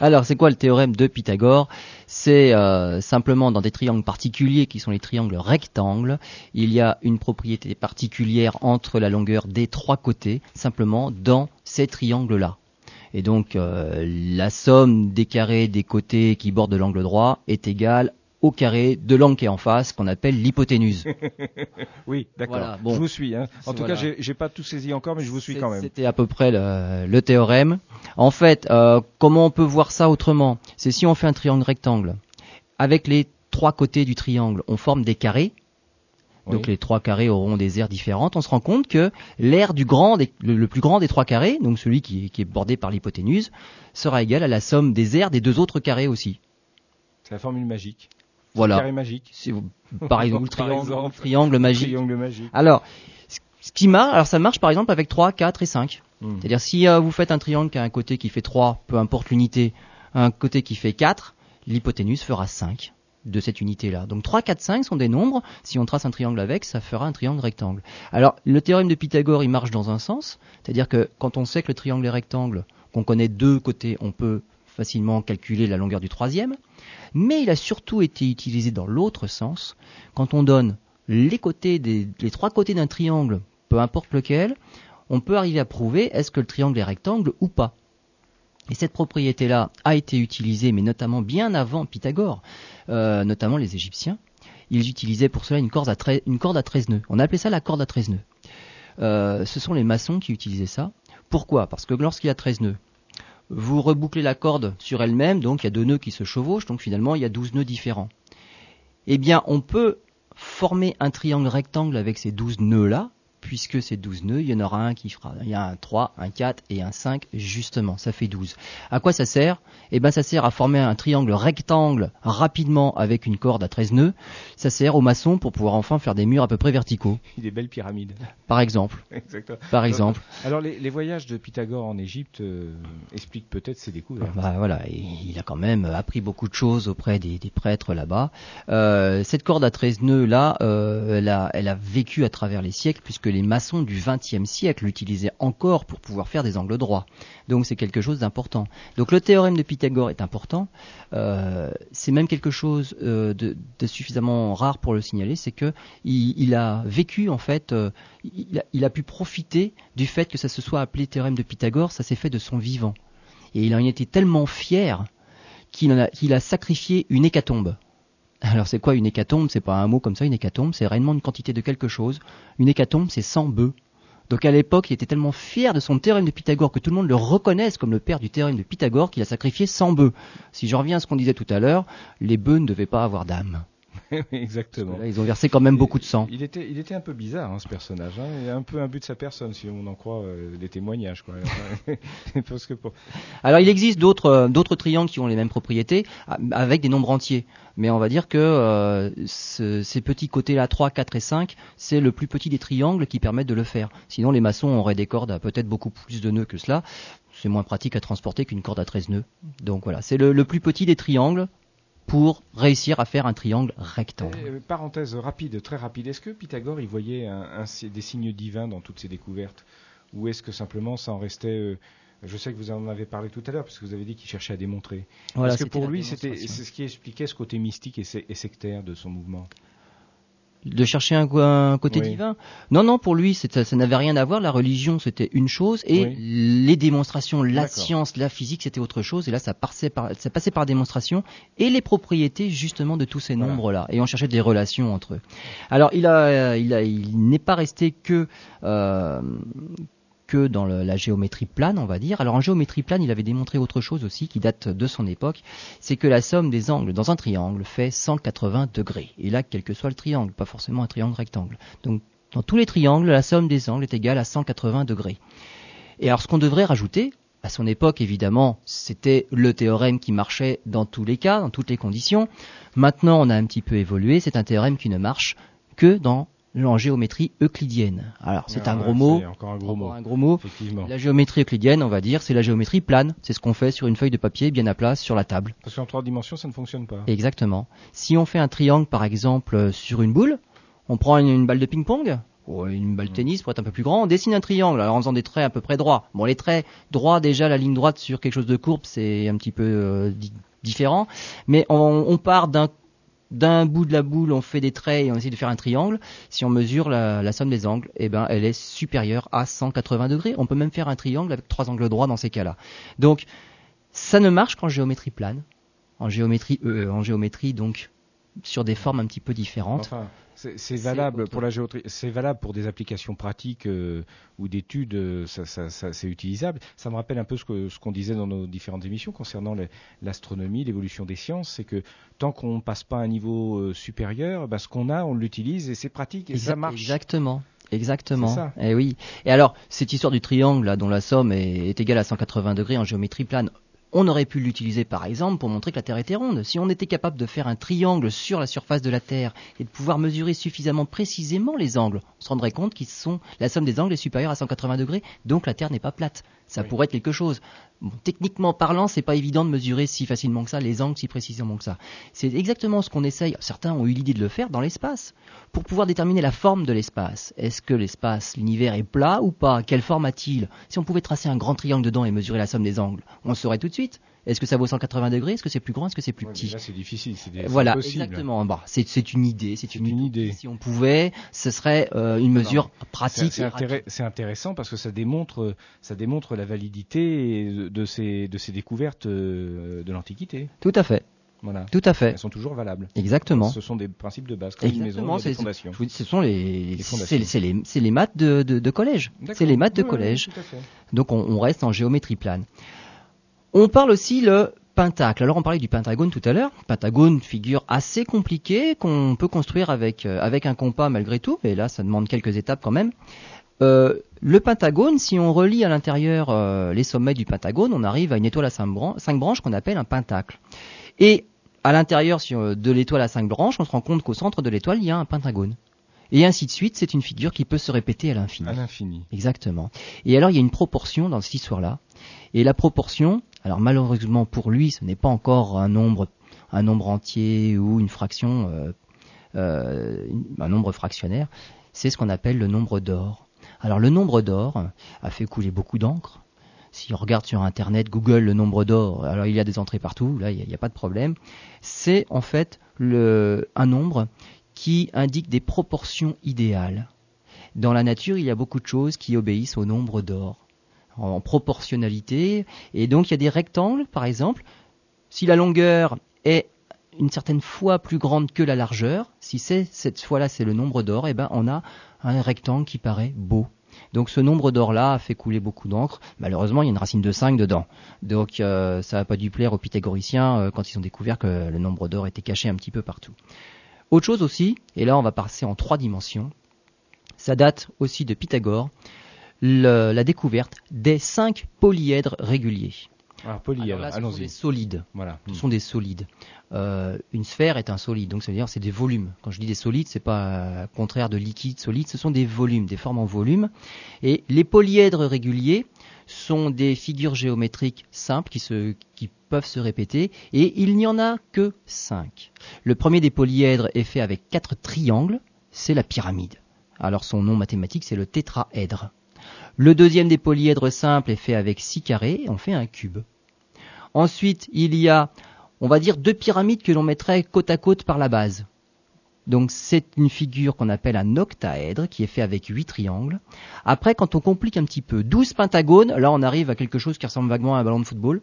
Alors, c'est quoi le théorème de Pythagore? C'est euh, simplement dans des triangles particuliers qui sont les triangles rectangles, il y a une propriété particulière entre la longueur des trois côtés, simplement dans ces triangles-là. Et donc, euh, la somme des carrés des côtés qui bordent l'angle droit est égale au carré de l'angle qui est en face, qu'on appelle l'hypoténuse. Oui, d'accord. Voilà, bon. Je vous suis. Hein. En tout Voilà. cas, j'ai pas tout saisi encore, mais je vous suis quand même. C'était à peu près le, le théorème. En fait, euh, comment on peut voir ça autrement? C'est si on fait un triangle rectangle, avec les trois côtés du triangle, on forme des carrés. Donc les trois carrés auront des aires différentes. On se rend compte que l'aire du grand, des- le, le plus grand des trois carrés, donc celui qui est, qui est bordé par l'hypoténuse, sera égal à la somme des aires des deux autres carrés aussi. C'est la formule magique. Voilà. Carré magique. C'est- Par exemple, le triangle, exemple. triangle magique. Triangle magique. Alors, ce- qui marche, alors ça marche par exemple avec 3, 4 et 5. Hmm. C'est-à-dire si euh, vous faites un triangle qui a un côté qui fait 3, peu importe l'unité, un côté qui fait 4, l'hypoténuse fera 5 de cette unité-là. Donc 3, 4, 5 sont des nombres. Si on trace un triangle avec, ça fera un triangle rectangle. Alors le théorème de Pythagore, il marche dans un sens. C'est-à-dire que quand on sait que le triangle est rectangle, qu'on connaît deux côtés, on peut facilement calculer la longueur du troisième. Mais il a surtout été utilisé dans l'autre sens. Quand on donne les côtés des, trois côtés d'un triangle, peu importe lequel, on peut arriver à prouver est-ce que le triangle est rectangle ou pas. Et cette propriété-là a été utilisée, mais notamment bien avant Pythagore, euh, notamment les Égyptiens. Ils utilisaient pour cela une corde à, treize- une corde à 13 nœuds. On appelait ça la corde à 13 nœuds. Euh, ce sont les maçons qui utilisaient ça. Pourquoi? Parce que lorsqu'il y a 13 nœuds, vous rebouclez la corde sur elle-même, donc il y a deux nœuds qui se chevauchent, donc finalement il y a 12 nœuds différents. Eh bien, on peut former un triangle rectangle avec ces 12 nœuds-là, puisque ces 12 nœuds, il y en aura un qui fera, il y a un 3, un 4 et un 5, justement, ça fait 12. À quoi ça sert? Eh ben, ça sert à former un triangle rectangle rapidement avec une corde à 13 nœuds. Ça sert aux maçons pour pouvoir enfin faire des murs à peu près verticaux, Des belles pyramides. par exemple. Exactement. Par exemple. Alors, les, les voyages de Pythagore en Égypte euh, expliquent peut-être ses découvertes. Bah voilà, et il a quand même appris beaucoup de choses auprès des, des prêtres là-bas. Euh, cette corde à 13 nœuds là, euh, elle, a, elle a vécu à travers les siècles puisque les maçons du XXe siècle l'utilisaient encore pour pouvoir faire des angles droits. Donc c'est quelque chose d'important. Donc le théorème de Pythagore est important. Euh, c'est même quelque chose euh, de, suffisamment rare pour le signaler, c'est que il, a vécu en fait, euh, il, a, pu profiter du fait que ça se soit appelé théorème de Pythagore, ça s'est fait de son vivant. Et il en était tellement fier qu'il a, qu'il a sacrifié une hécatombe. Alors c'est quoi une hécatombe? C'est pas un mot comme ça, une hécatombe, c'est réellement une quantité de quelque chose. Une hécatombe, c'est 100 bœufs. Donc à l'époque, il était tellement fier de son théorème de Pythagore que tout le monde le reconnaisse comme le père du théorème de Pythagore qu'il a sacrifié 100 bœufs. Si je reviens à ce qu'on disait tout à l'heure, les bœufs ne devaient pas avoir d'âme. Exactement. Là, ils ont versé quand même beaucoup de sang. Il était, il était un peu bizarre, hein, ce personnage. Hein. Il a un peu un but de sa personne, si on en croit euh, les témoignages. Quoi. Parce que pour... Alors il existe d'autres euh, d'autres triangles qui ont les mêmes propriétés avec des nombres entiers. Mais on va dire que euh, ce- ces petits côtés-là, 3, 4 et 5, c'est le plus petit des triangles qui permettent de le faire. Sinon les maçons auraient des cordes à peut-être beaucoup plus de nœuds que cela. C'est moins pratique à transporter qu'une corde à 13 nœuds. Donc voilà, c'est le, le plus petit des triangles pour réussir à faire un triangle rectangle. Euh, parenthèse rapide, très rapide. Est-ce que Pythagore, il voyait un, un- des signes divins dans toutes ses découvertes? Ou est-ce que simplement ça en restait... euh, je sais que vous en avez parlé tout à l'heure, parce que vous avez dit qu'il cherchait à démontrer. Voilà, Est-ce que pour lui, c'est ce qui expliquait ce côté mystique et sectaire de son mouvement de chercher un, un côté Oui. divin. Non, non, pour lui, ça, ça n'avait rien à voir. La religion, c'était une chose, et Oui. les démonstrations, la science, la physique, c'était autre chose. Et là, ça passait par, ça passait par démonstration et les propriétés justement de tous ces Voilà. nombres-là. Et on cherchait des relations entre eux. Alors, il a, il a, il n'est pas resté que euh, que dans la géométrie plane, on va dire. Alors en géométrie plane, il avait démontré autre chose aussi qui date de son époque, c'est que la somme des angles dans un triangle fait 180 degrés. Et là, quel que soit le triangle, pas forcément un triangle rectangle. Donc dans tous les triangles, la somme des angles est égale à 180 degrés. Et alors ce qu'on devrait rajouter, à son époque évidemment, c'était le théorème qui marchait dans tous les cas, dans toutes les conditions. Maintenant, on a un petit peu évolué, c'est un théorème qui ne marche que dans en géométrie euclidienne. Alors c'est Ah, un gros ouais, mot, encore un gros mot. un gros mot. Effectivement. La géométrie euclidienne, on va dire, c'est la géométrie plane. C'est ce qu'on fait sur une feuille de papier bien à plat sur la table. Parce qu'en trois dimensions, ça ne fonctionne pas. Exactement. Si on fait un triangle, par exemple, euh, sur une boule, on prend une, une balle de ping-pong, ou une balle de tennis pour être un peu plus grand, on dessine un triangle, alors en faisant des traits à peu près droits. Bon, les traits droits, déjà, la ligne droite sur quelque chose de courbe, c'est un petit peu euh, di- différent. Mais on, on part d'un d'un bout de la boule, on fait des traits et on essaie de faire un triangle. Si on mesure la, somme des angles, eh ben, elle est supérieure à 180 degrés. On peut même faire un triangle avec trois angles droits dans ces cas-là. Donc, ça ne marche qu'en géométrie plane, en géométrie, euh, en géométrie donc sur des formes un petit peu différentes. Enfin, c'est valable pour la c'est valable pour des applications pratiques euh, ou d'études, euh, ça, ça- ça- c'est utilisable. Ça me rappelle un peu ce que- ce qu'on disait dans nos différentes émissions concernant l'astronomie, l'évolution des sciences, c'est que tant qu'on passe pas à un niveau euh, supérieur, bah, ce qu'on a, on l'utilise et c'est pratique et ça marche. Exactement. Exactement. C'est ça. Et oui. Et alors, cette histoire du triangle, là, dont la somme est, est égale à 180 degrés en géométrie plane, on aurait pu l'utiliser par exemple pour montrer que la Terre était ronde. Si on était capable de faire un triangle sur la surface de la Terre et de pouvoir mesurer suffisamment précisément les angles, on se rendrait compte qu'ils sont la somme des angles est supérieure à 180 degrés, donc la Terre n'est pas plate. Ça Oui. pourrait être quelque chose. Bon, techniquement parlant, c'est pas évident de mesurer si facilement que ça les angles si précisément que ça. C'est exactement ce qu'on essaye. Certains ont eu l'idée de le faire dans l'espace pour pouvoir déterminer la forme de l'espace. Est-ce que l'espace, l'univers est plat ou pas? Quelle forme a-t-il? Si on pouvait tracer un grand triangle dedans et mesurer la somme des angles, on le saurait tout de suite. Est-ce que ça vaut 180 degrés? Est-ce que c'est plus grand? Est-ce que c'est plus Ouais, petit? là, c'est difficile, des- Voilà, exactement. C'est une idée, c'est une, une idée. Si on pouvait, ce serait euh, une mesure pratique. c'est intéress- intéressant parce que ça démontre, ça démontre la validité de, ces, de ces découvertes euh, de l'Antiquité. Tout à fait, Voilà. tout à fait. Elles sont toujours valables. Exactement. Ce sont des principes de base. Comme une maison, des fondations. dis, ce sont les, c'est les, maths de, de, de collège. C'est les maths de Ouais, collège. Donc on, on reste en géométrie plane. On parle aussi le pentacle. Alors on parlait du pentagone tout à l'heure. Pentagone, figure assez compliquée qu'on peut construire avec euh, avec un compas malgré tout, mais là ça demande quelques étapes quand même. Euh, le pentagone, si on relie à l'intérieur euh, les sommets du pentagone, on arrive à une étoile à cinq, bran- cinq branches qu'on appelle un pentacle. Et à l'intérieur euh, de l'étoile à cinq branches, on se rend compte qu'au centre de l'étoile, il y a un pentagone. Et ainsi de suite, c'est une figure qui peut se répéter à l'infini. À l'infini. Exactement. Et alors il y a une proportion dans cette histoire-là. Et la proportion, alors malheureusement pour lui, ce n'est pas encore un nombre, un nombre entier ou une fraction, euh, euh, un nombre fractionnaire. C'est ce qu'on appelle le nombre d'or. Alors le nombre d'or a fait couler beaucoup d'encre. Si on regarde sur Internet, Google le nombre d'or, alors il y a des entrées partout, là il n'y a, pas de problème. C'est en fait un nombre qui indique des proportions idéales. Dans la nature, il y a beaucoup de choses qui obéissent au nombre d'or, en proportionnalité. Et donc, il y a des rectangles, par exemple. Si la longueur est une certaine fois plus grande que la largeur, si cette fois-là c'est le nombre d'or, eh ben on a un rectangle qui paraît beau. Donc ce nombre d'or-là a fait couler beaucoup d'encre. Malheureusement, il y a une racine de 5 dedans. Donc euh, ça n'a pas dû plaire aux pythagoriciens euh, quand ils ont découvert que le nombre d'or était caché un petit peu partout. Autre chose aussi, et là on va passer en trois dimensions, ça date aussi de Pythagore, le- la découverte des cinq polyèdres réguliers. Alors, polyèdre, Alors sont allons-y. des solides. Voilà. Ce sont des solides. Euh, une sphère est un solide, donc ça veut dire c'est des volumes. Quand je dis des solides, c'est pas euh, contraire de liquide, solide, ce sont des volumes, des formes en volume. Et les polyèdres réguliers sont des figures géométriques simples qui, se, qui peuvent se répéter, et il n'y en a que cinq. Le premier des polyèdres est fait avec quatre triangles, c'est la pyramide. Alors son nom mathématique c'est le tétraèdre. Le deuxième des polyèdres simples est fait avec six carrés, on fait un cube. Ensuite, il y a, on va dire, deux pyramides que l'on mettrait côte à côte par la base. Donc c'est une figure qu'on appelle un octaèdre qui est fait avec huit triangles. Après, quand on complique un petit peu, 12 pentagones, là on arrive à quelque chose qui ressemble vaguement à un ballon de football.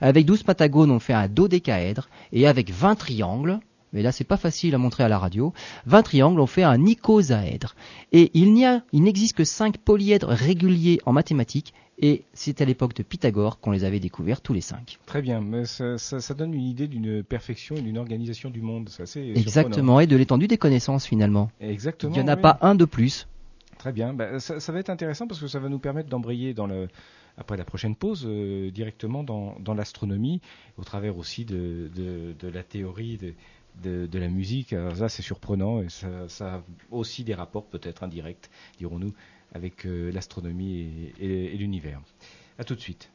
Avec 12 pentagones, on fait un dodécaèdre. Et avec 20 triangles, mais là c'est pas facile à montrer à la radio. 20 triangles ont fait un icosaèdre. Et il n'y a, il n'existe que 5 polyèdres réguliers en mathématiques, et c'est à l'époque de Pythagore qu'on les avait découverts tous les 5. Très bien, mais ça, ça, ça donne une idée d'une perfection et d'une organisation du monde. C'est assez Exactement, et de l'étendue des connaissances finalement. Exactement. Il n'y en a oui. pas un de plus. Très bien, Bah, ça, ça va être intéressant parce que ça va nous permettre d'embrayer dans le après la prochaine pause euh, directement dans, dans l'astronomie, au travers aussi de, de, de la théorie de, de, la musique. Alors ça, c'est surprenant et ça, a aussi des rapports peut-être indirects, dirons-nous, avec euh, l'astronomie et l'univers. À tout de suite.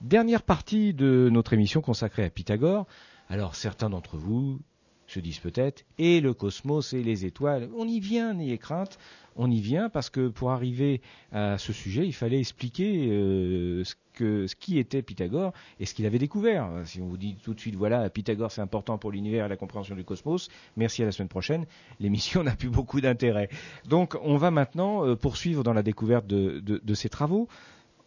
Dernière partie de notre émission consacrée à Pythagore. Alors certains d'entre vous se disent peut-être, et le cosmos et les étoiles, on y vient, n'ayez crainte, on y vient parce que pour arriver à ce sujet, il fallait expliquer euh, ce, qui était Pythagore et ce qu'il avait découvert. Si on vous dit tout de suite, voilà, Pythagore c'est important pour l'univers et la compréhension du cosmos, merci à la semaine prochaine, l'émission n'a plus beaucoup d'intérêt. Donc on va maintenant euh, poursuivre dans la découverte de, de, de ces travaux.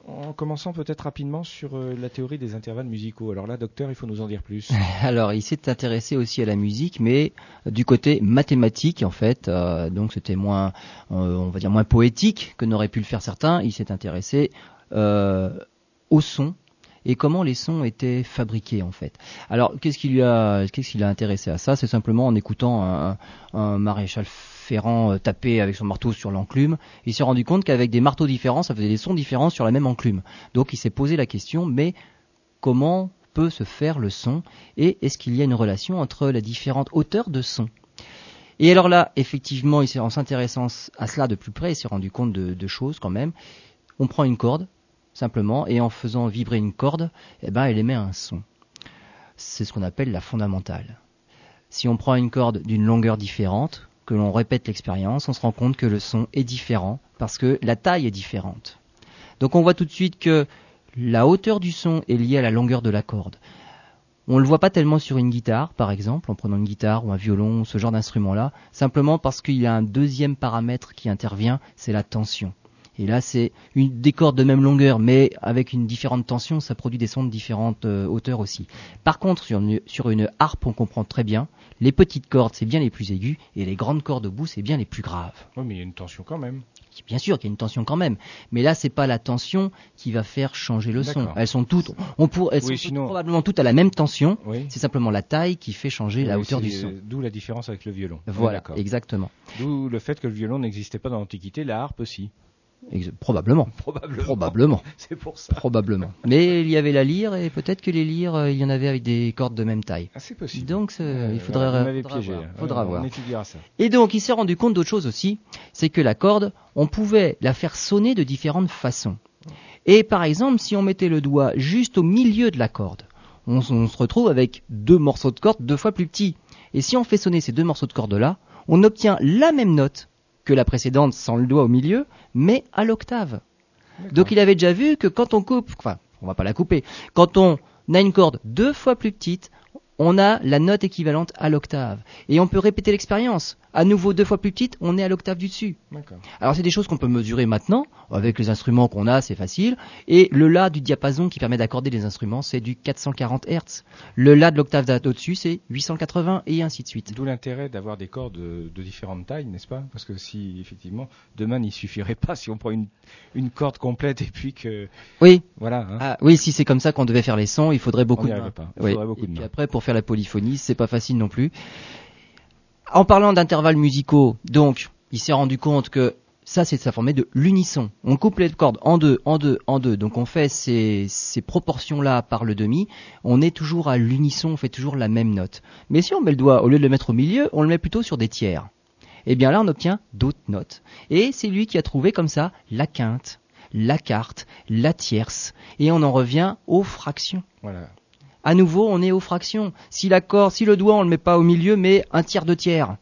En commençant peut-être rapidement sur euh, la théorie des intervalles musicaux. Alors là, docteur, il faut nous en dire plus. Alors, il s'est intéressé aussi à la musique, mais du côté mathématique en fait. euh, donc, c'était moins, euh, on va dire moins poétique que n'auraient pu le faire certains. Il s'est intéressé euh, au son et comment les sons étaient fabriqués en fait. Alors, qu'est-ce qui lui a, qu'est-ce qui l'a intéressé à ça? C'est simplement en écoutant un, un maréchal Ferrand euh, taper avec son marteau sur l'enclume. Il s'est rendu compte qu'avec des marteaux différents, ça faisait des sons différents sur la même enclume. Donc, il s'est posé la question, mais comment peut se faire le son et est-ce qu'il y a une relation entre les différentes hauteurs de son? Et alors là, effectivement, en s'intéressant à cela de plus près, il s'est rendu compte de, de choses quand même. On prend une corde, simplement, et en faisant vibrer une corde, eh ben, elle émet un son. C'est ce qu'on appelle la fondamentale. Si on prend une corde d'une longueur différente, l'on répète l'expérience, on se rend compte que le son est différent parce que la taille est différente. Donc on voit tout de suite que la hauteur du son est liée à la longueur de la corde. On ne le voit pas tellement sur une guitare, par exemple, en prenant une guitare ou un violon, ce genre d'instrument-là, simplement parce qu'il y a un deuxième paramètre qui intervient, c'est la tension. Et là, c'est une des cordes de même longueur, mais avec une différente tension, ça produit des sons de différentes euh, hauteurs aussi. Par contre, sur une, sur une harpe, on comprend très bien, les petites cordes, c'est bien les plus aigus, et les grandes cordes au bout, c'est bien les plus graves. Oui, mais il y a une tension quand même. Bien sûr qu'il y a une tension quand même, mais là c'est pas la tension qui va faire changer le son. Elles sont toutes, on pour, elles Oui, sont sinon- probablement toutes à la même tension. Oui. C'est simplement la taille qui fait changer la hauteur du son. D'où la différence avec le violon. Voilà, exactement. D'où le fait que le violon n'existait pas dans l'Antiquité, la harpe aussi. Probablement, Probablement. probablement, C'est pour ça. probablement. Mais il y avait la lyre et peut-être que les lyres, euh, il y en avait avec des cordes de même taille. Ah, c'est possible. Donc Euh, il faudrait, faudra piégé. voir. là. Faudra on, voir. On ça. Et donc, il s'est rendu compte d'autre chose aussi, c'est que la corde, on pouvait la faire sonner de différentes façons. Et par exemple, si on mettait le doigt juste au milieu de la corde, on, se retrouve avec deux morceaux de corde deux fois plus petits. Et si on fait sonner ces deux morceaux de corde-là, on obtient la même note que la précédente sans le doigt au milieu, mais à l'octave. Donc il avait déjà vu que quand on coupe, enfin, on va pas la couper, quand on a une corde deux fois plus petite, on a la note équivalente à l'octave. Et on peut répéter l'expérience. À nouveau deux fois plus petite, on est à l'octave du dessus. Alors c'est des choses qu'on peut mesurer maintenant, avec les instruments qu'on a, c'est facile. Et le La du diapason qui permet d'accorder les instruments, c'est du 440 Hz. Le La de l'octave au-dessus, c'est 880 et ainsi de suite. D'où l'intérêt d'avoir des cordes de, de différentes tailles, n'est-ce pas? Parce que si, effectivement, demain, il suffirait pas si on prend une, une corde complète et puis que. Oui, Voilà. hein. ah, oui, si c'est comme ça qu'on devait faire les sons, il faudrait beaucoup On de mains. pas. Il Oui. faudrait beaucoup et de puis mains. après, pour faire la polyphonie, c'est pas facile non plus. En parlant d'intervalles musicaux, donc, il s'est rendu compte que ça, c'est ça formait de l'unisson. On coupe les cordes en deux, en deux, en deux. Donc on fait ces, ces proportions-là par le demi. On est toujours à l'unisson, on fait toujours la même note. Mais si on met le doigt, au lieu de le mettre au milieu, on le met plutôt sur des tiers. Eh bien là, on obtient d'autres notes. Et c'est lui qui a trouvé comme ça la quinte, la quarte, la tierce. Et on en revient aux fractions. Voilà. À nouveau, on est aux fractions. Si l'accord, si le doigt, on le met pas au milieu, mais un tiers de tiers,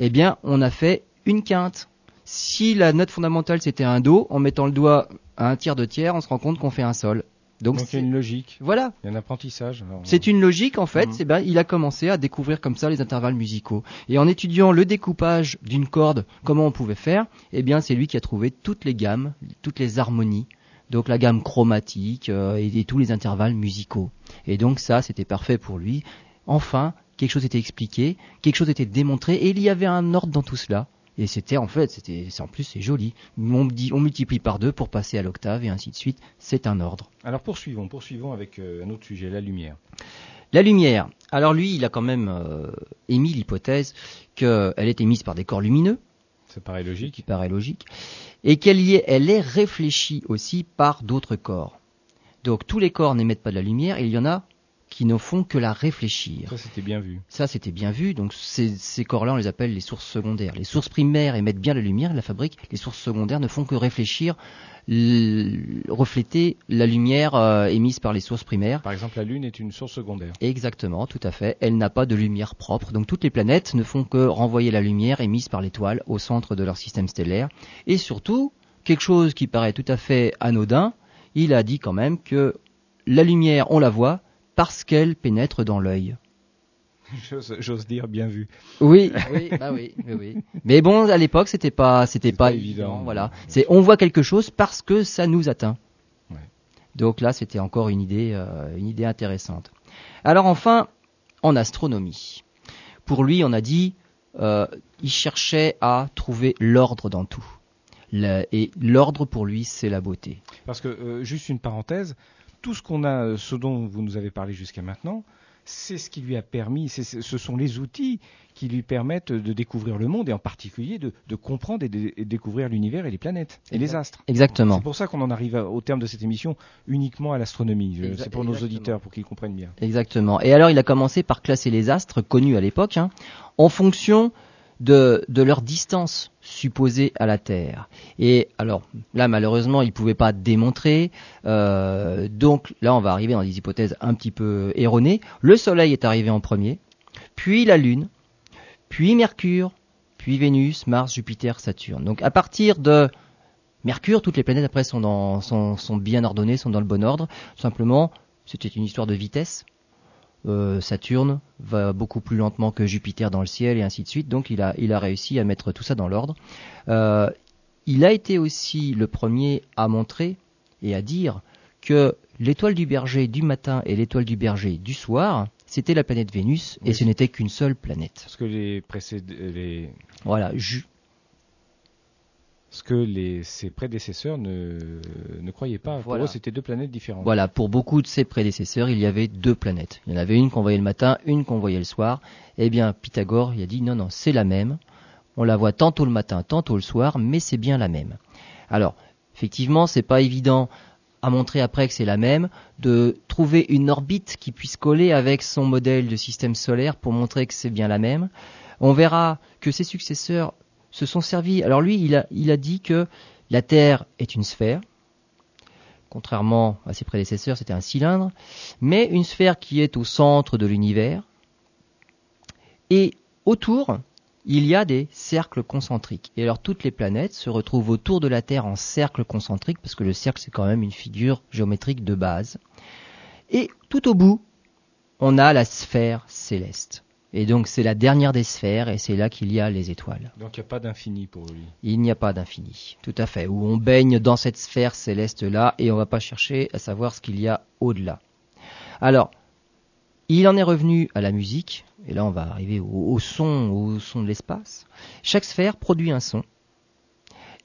eh bien, on a fait une quinte. Si la note fondamentale c'était un do, en mettant le doigt à un tiers de tiers, on se rend compte qu'on fait un sol. Donc, c'est- une logique, voilà. il y a un apprentissage. Alors, C'est une logique en fait. Ben, il a commencé à découvrir comme ça les intervalles musicaux. Et en étudiant le découpage d'une corde, comment on pouvait faire, eh bien c'est lui qui a trouvé toutes les gammes, toutes les harmonies. Donc la gamme chromatique euh, et, et tous les intervalles musicaux. Et donc ça, c'était parfait pour lui. Enfin, quelque chose était expliqué, quelque chose était démontré, et il y avait un ordre dans tout cela. Et c'était en fait, c'était, en plus c'est joli. On, dit, on multiplie par deux pour passer à l'octave et ainsi de suite. C'est un ordre. Alors poursuivons, poursuivons avec euh, un autre sujet, la lumière. La lumière. Alors lui, il a quand même euh, émis l'hypothèse qu'elle est émise par des corps lumineux. Ça paraît logique. Qui paraît logique. Et qu'elle y est, elle est réfléchie aussi par d'autres corps. Donc tous les corps n'émettent pas de la lumière, et il y en a qui ne font que la réfléchir. Ça, c'était bien vu. Ça, c'était bien vu. Donc, ces, corps-là, on les appelle les sources secondaires. Les sources primaires émettent bien la lumière, la fabrique. Les sources secondaires ne font que réfléchir, refléter la lumière euh, émise par les sources primaires. Par exemple, la Lune est une source secondaire. Exactement, tout à fait. Elle n'a pas de lumière propre. Donc, toutes les planètes ne font que renvoyer la lumière émise par l'étoile au centre de leur système stellaire. Et surtout, quelque chose qui paraît tout à fait anodin, il a dit quand même que la lumière, on la voit, parce qu'elle pénètre dans l'œil. J'ose dire bien vu. Oui, oui, bah oui, oui, Mais bon, à l'époque, c'était pas, c'était pas, évident. Voilà, c'est, on voit quelque chose parce que ça nous atteint. Donc là, c'était encore une idée, euh, une idée intéressante. Alors enfin, en astronomie, pour lui, on a dit, euh, il cherchait à trouver l'ordre dans tout. et l'ordre pour lui, c'est la beauté. Parce que euh, juste une parenthèse, tout ce qu'on a, ce dont vous nous avez parlé jusqu'à maintenant, c'est ce qui lui a permis, ce sont les outils qui lui permettent de découvrir le monde et en particulier de, comprendre et de, découvrir l'univers et les planètes et les astres. Exactement. C'est pour ça qu'on en arrive au terme de cette émission uniquement à l'astronomie. C'est pour nos auditeurs, pour qu'ils comprennent bien. Exactement. Et alors il a commencé par classer les astres connus à l'époque hein, en fonction de, leur distance supposée à la Terre. Et alors là, malheureusement, il ne pouvait pas démontrer. Euh, donc là, on va arriver dans des hypothèses un petit peu erronées. Le Soleil est arrivé en premier, puis la Lune, puis Mercure, puis Vénus, Mars, Jupiter, Saturne. Donc à partir de Mercure, toutes les planètes après sont, sont bien ordonnées, sont dans le bon ordre. Simplement, c'était une histoire de vitesse. Euh, Saturne va beaucoup plus lentement que Jupiter dans le ciel et ainsi de suite. Donc il a, il a réussi à mettre tout ça dans l'ordre. Euh, il a été aussi le premier à montrer et à dire que l'étoile du berger du matin et l'étoile du berger du soir, c'était la planète Vénus et ce n'était qu'une seule planète. Parce que les précédents, les... Voilà, ce que les, ses prédécesseurs ne, ne croyaient pas. Pour eux, c'était deux planètes différentes. Voilà, pour beaucoup de ses prédécesseurs, il y avait deux planètes. Il y en avait une qu'on voyait le matin, une qu'on voyait le soir. Eh bien, Pythagore, il a dit non, non, c'est la même. On la voit tantôt le matin, tantôt le soir, mais c'est bien la même. Alors, effectivement, c'est pas évident à montrer après que c'est la même, de trouver une orbite qui puisse coller avec son modèle de système solaire pour montrer que c'est bien la même. On verra que ses successeurs se sont servis. Alors lui, il a, il a dit que la Terre est une sphère, contrairement à ses prédécesseurs, c'était un cylindre, mais une sphère qui est au centre de l'univers. Et autour, il y a des cercles concentriques. Et alors toutes les planètes se retrouvent autour de la Terre en cercle concentrique, parce que le cercle c'est quand même une figure géométrique de base. Et tout au bout, on a la sphère céleste. Et donc c'est la dernière des sphères et c'est là qu'il y a les étoiles. Donc il n'y a pas d'infini pour lui. Il n'y a pas d'infini, tout à fait. Où on baigne dans cette sphère céleste là et on ne va pas chercher à savoir ce qu'il y a au-delà. Alors, il en est revenu à la musique et là on va arriver au son, au son de l'espace. Chaque sphère produit un son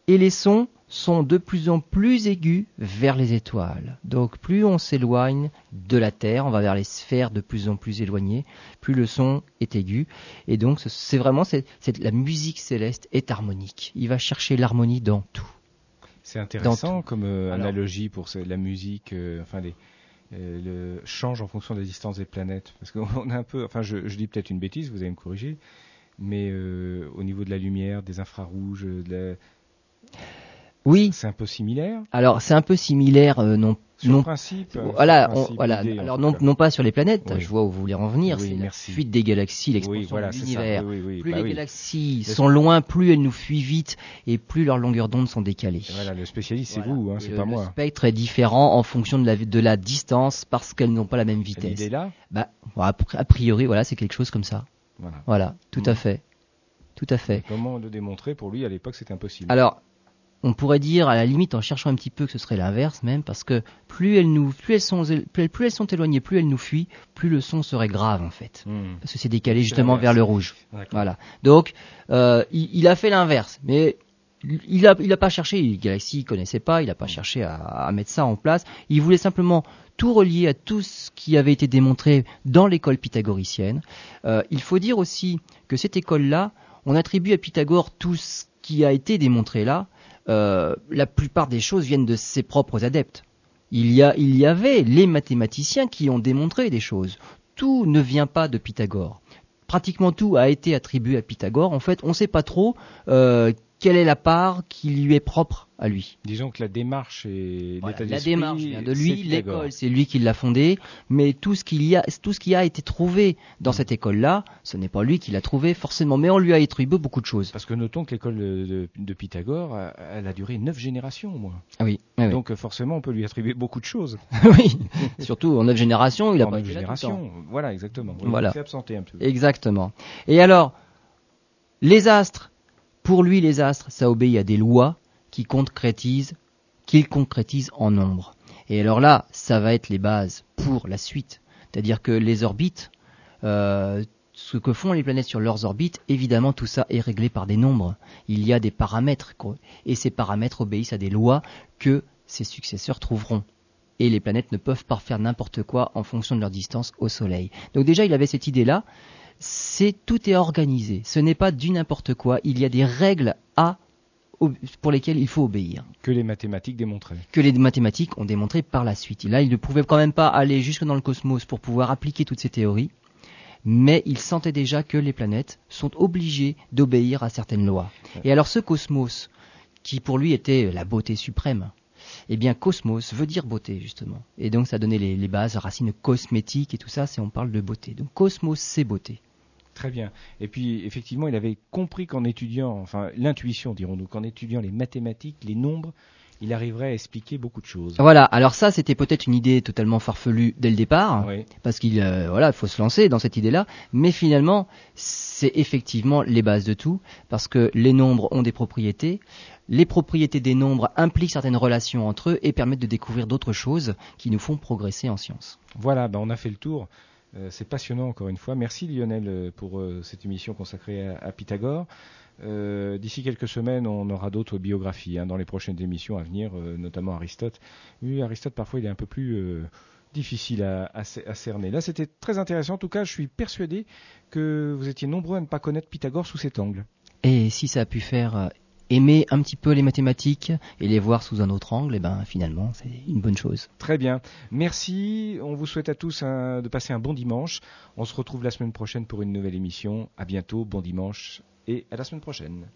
et les sons sont de plus en plus aigus vers les étoiles. Donc plus on s'éloigne de la Terre, on va vers les sphères de plus en plus éloignées, plus le son est aigu. Et donc c'est vraiment la musique céleste est harmonique. Il va chercher l'harmonie dans tout. C'est intéressant comme euh, analogie pour la musique, euh, enfin les, euh, le change en fonction de la distance des planètes. Parce qu'on a un peu, enfin je, je dis peut-être une bêtise, vous allez me corriger, mais au niveau de la lumière, des infrarouges, de la, oui. C'est un peu similaire. Alors c'est un peu similaire, euh, non. Sur non, principe. Euh, voilà, voilà. Alors non, non, pas sur les planètes. Je vois où vous voulez en venir. c'est la fuite des galaxies, l'expansion de l'univers. plus bah les galaxies sont loin, plus elles nous fuient vite et plus leurs longueurs d'onde sont décalées. Voilà, le spécialiste c'est vous, hein, c'est pas moi. Le spectre est différent en fonction de la de la distance parce qu'elles n'ont pas la même vitesse. est là. Bah, a priori, voilà, c'est quelque chose comme ça. Voilà, voilà tout à fait, tout à fait. comment le démontrer pour lui à l'époque c'était impossible. Alors on pourrait dire à la limite en cherchant un petit peu que ce serait l'inverse même, parce que plus elles nous, plus elles sont, plus, plus elles sont éloignées, plus elles nous fuient, plus le son serait grave en fait, Hmm. parce que c'est décalé justement vers le rouge. Voilà. Donc, euh, il, il a fait l'inverse, mais il a, il a pas cherché. Galaxy il connaissait pas, il a pas cherché à, à mettre ça en place. Il voulait simplement tout relier à tout ce qui avait été démontré dans l'école pythagoricienne. Euh, il faut dire aussi que cette école-là, on attribue à Pythagore tout ce qui a été démontré là. Euh, la plupart des choses viennent de ses propres adeptes. Il y, a, il y avait les mathématiciens qui ont démontré des choses. Tout ne vient pas de Pythagore pratiquement tout a été attribué à Pythagore. En fait, on ne sait pas trop euh, quelle est la part qui lui est propre à lui. Disons que la démarche et Voilà, la démarche vient de lui, l'école c'est lui qui l'a fondée, mais tout ce qu'il y a, tout ce qui a été trouvé dans cette école-là, ce n'est pas lui qui l'a trouvé forcément, mais on lui a attribué beaucoup de choses. Parce que notons que l'école de, de- de Pythagore, euh, elle a duré neuf générations au moins. Ah oui, oui. Donc euh, forcément, on peut lui attribuer beaucoup de choses. oui. Surtout en neuf générations, il a en pas neuf été là tout le temps. générations. Voilà, exactement. Oui, Voilà. Il s'est absenté un peu. Exactement. Et alors, les astres, pour lui, les astres, ça obéit à des lois qui concrétisent, qu'il concrétise en nombre. Et alors là, ça va être les bases pour la suite. C'est-à-dire que les orbites, euh, ce que font les planètes sur leurs orbites, évidemment, tout ça est réglé par des nombres. Il y a des paramètres, et ces paramètres obéissent à des lois que ses successeurs trouveront. Et les planètes ne peuvent pas faire n'importe quoi en fonction de leur distance au Soleil. Donc déjà, il avait cette idée-là c'est tout est organisé. Ce n'est pas du n'importe quoi. Il y a des règles à pour lesquelles il faut obéir. Que les mathématiques démontraient. Que les mathématiques ont démontré par la suite. Et là, il ne pouvait quand même pas aller jusque dans le cosmos pour pouvoir appliquer toutes ces théories. Mais il sentait déjà que les planètes sont obligées d'obéir à certaines lois. Et alors ce cosmos, qui pour lui était la beauté suprême, eh bien cosmos veut dire beauté justement. Et donc ça donnait les, les bases, racines cosmétiques et tout ça, c'est on parle de beauté. Donc cosmos c'est beauté. Très bien. Et puis, effectivement, il avait compris qu'en étudiant, enfin, l'intuition, dirons-nous, qu'en étudiant les mathématiques, les nombres, il arriverait à expliquer beaucoup de choses. Voilà, alors ça c'était peut-être une idée totalement farfelue dès le départ, Oui. parce qu'il euh, voilà, il faut se lancer dans cette idée-là, mais finalement c'est effectivement les bases de tout, parce que les nombres ont des propriétés, les propriétés des nombres impliquent certaines relations entre eux et permettent de découvrir d'autres choses qui nous font progresser en science. Voilà, ben, on a fait le tour. Euh, c'est passionnant encore une fois. Merci Lionel euh, pour euh, cette émission consacrée à, Pythagore. D'ici quelques semaines, on aura d'autres biographies hein, dans les prochaines émissions à venir, notamment Aristote. Oui, Aristote, parfois, il est un peu plus difficile à, à cer- à cerner. Là, c'était très intéressant. En tout cas, je suis persuadé que vous étiez nombreux à ne pas connaître Pythagore sous cet angle. Et si ça a pu faire aimer un petit peu les mathématiques et les voir sous un autre angle, eh ben finalement c'est une bonne chose. Très bien. Merci. On vous souhaite à tous de passer un bon dimanche. On se retrouve la semaine prochaine pour une nouvelle émission. À bientôt. Bon dimanche et à la semaine prochaine.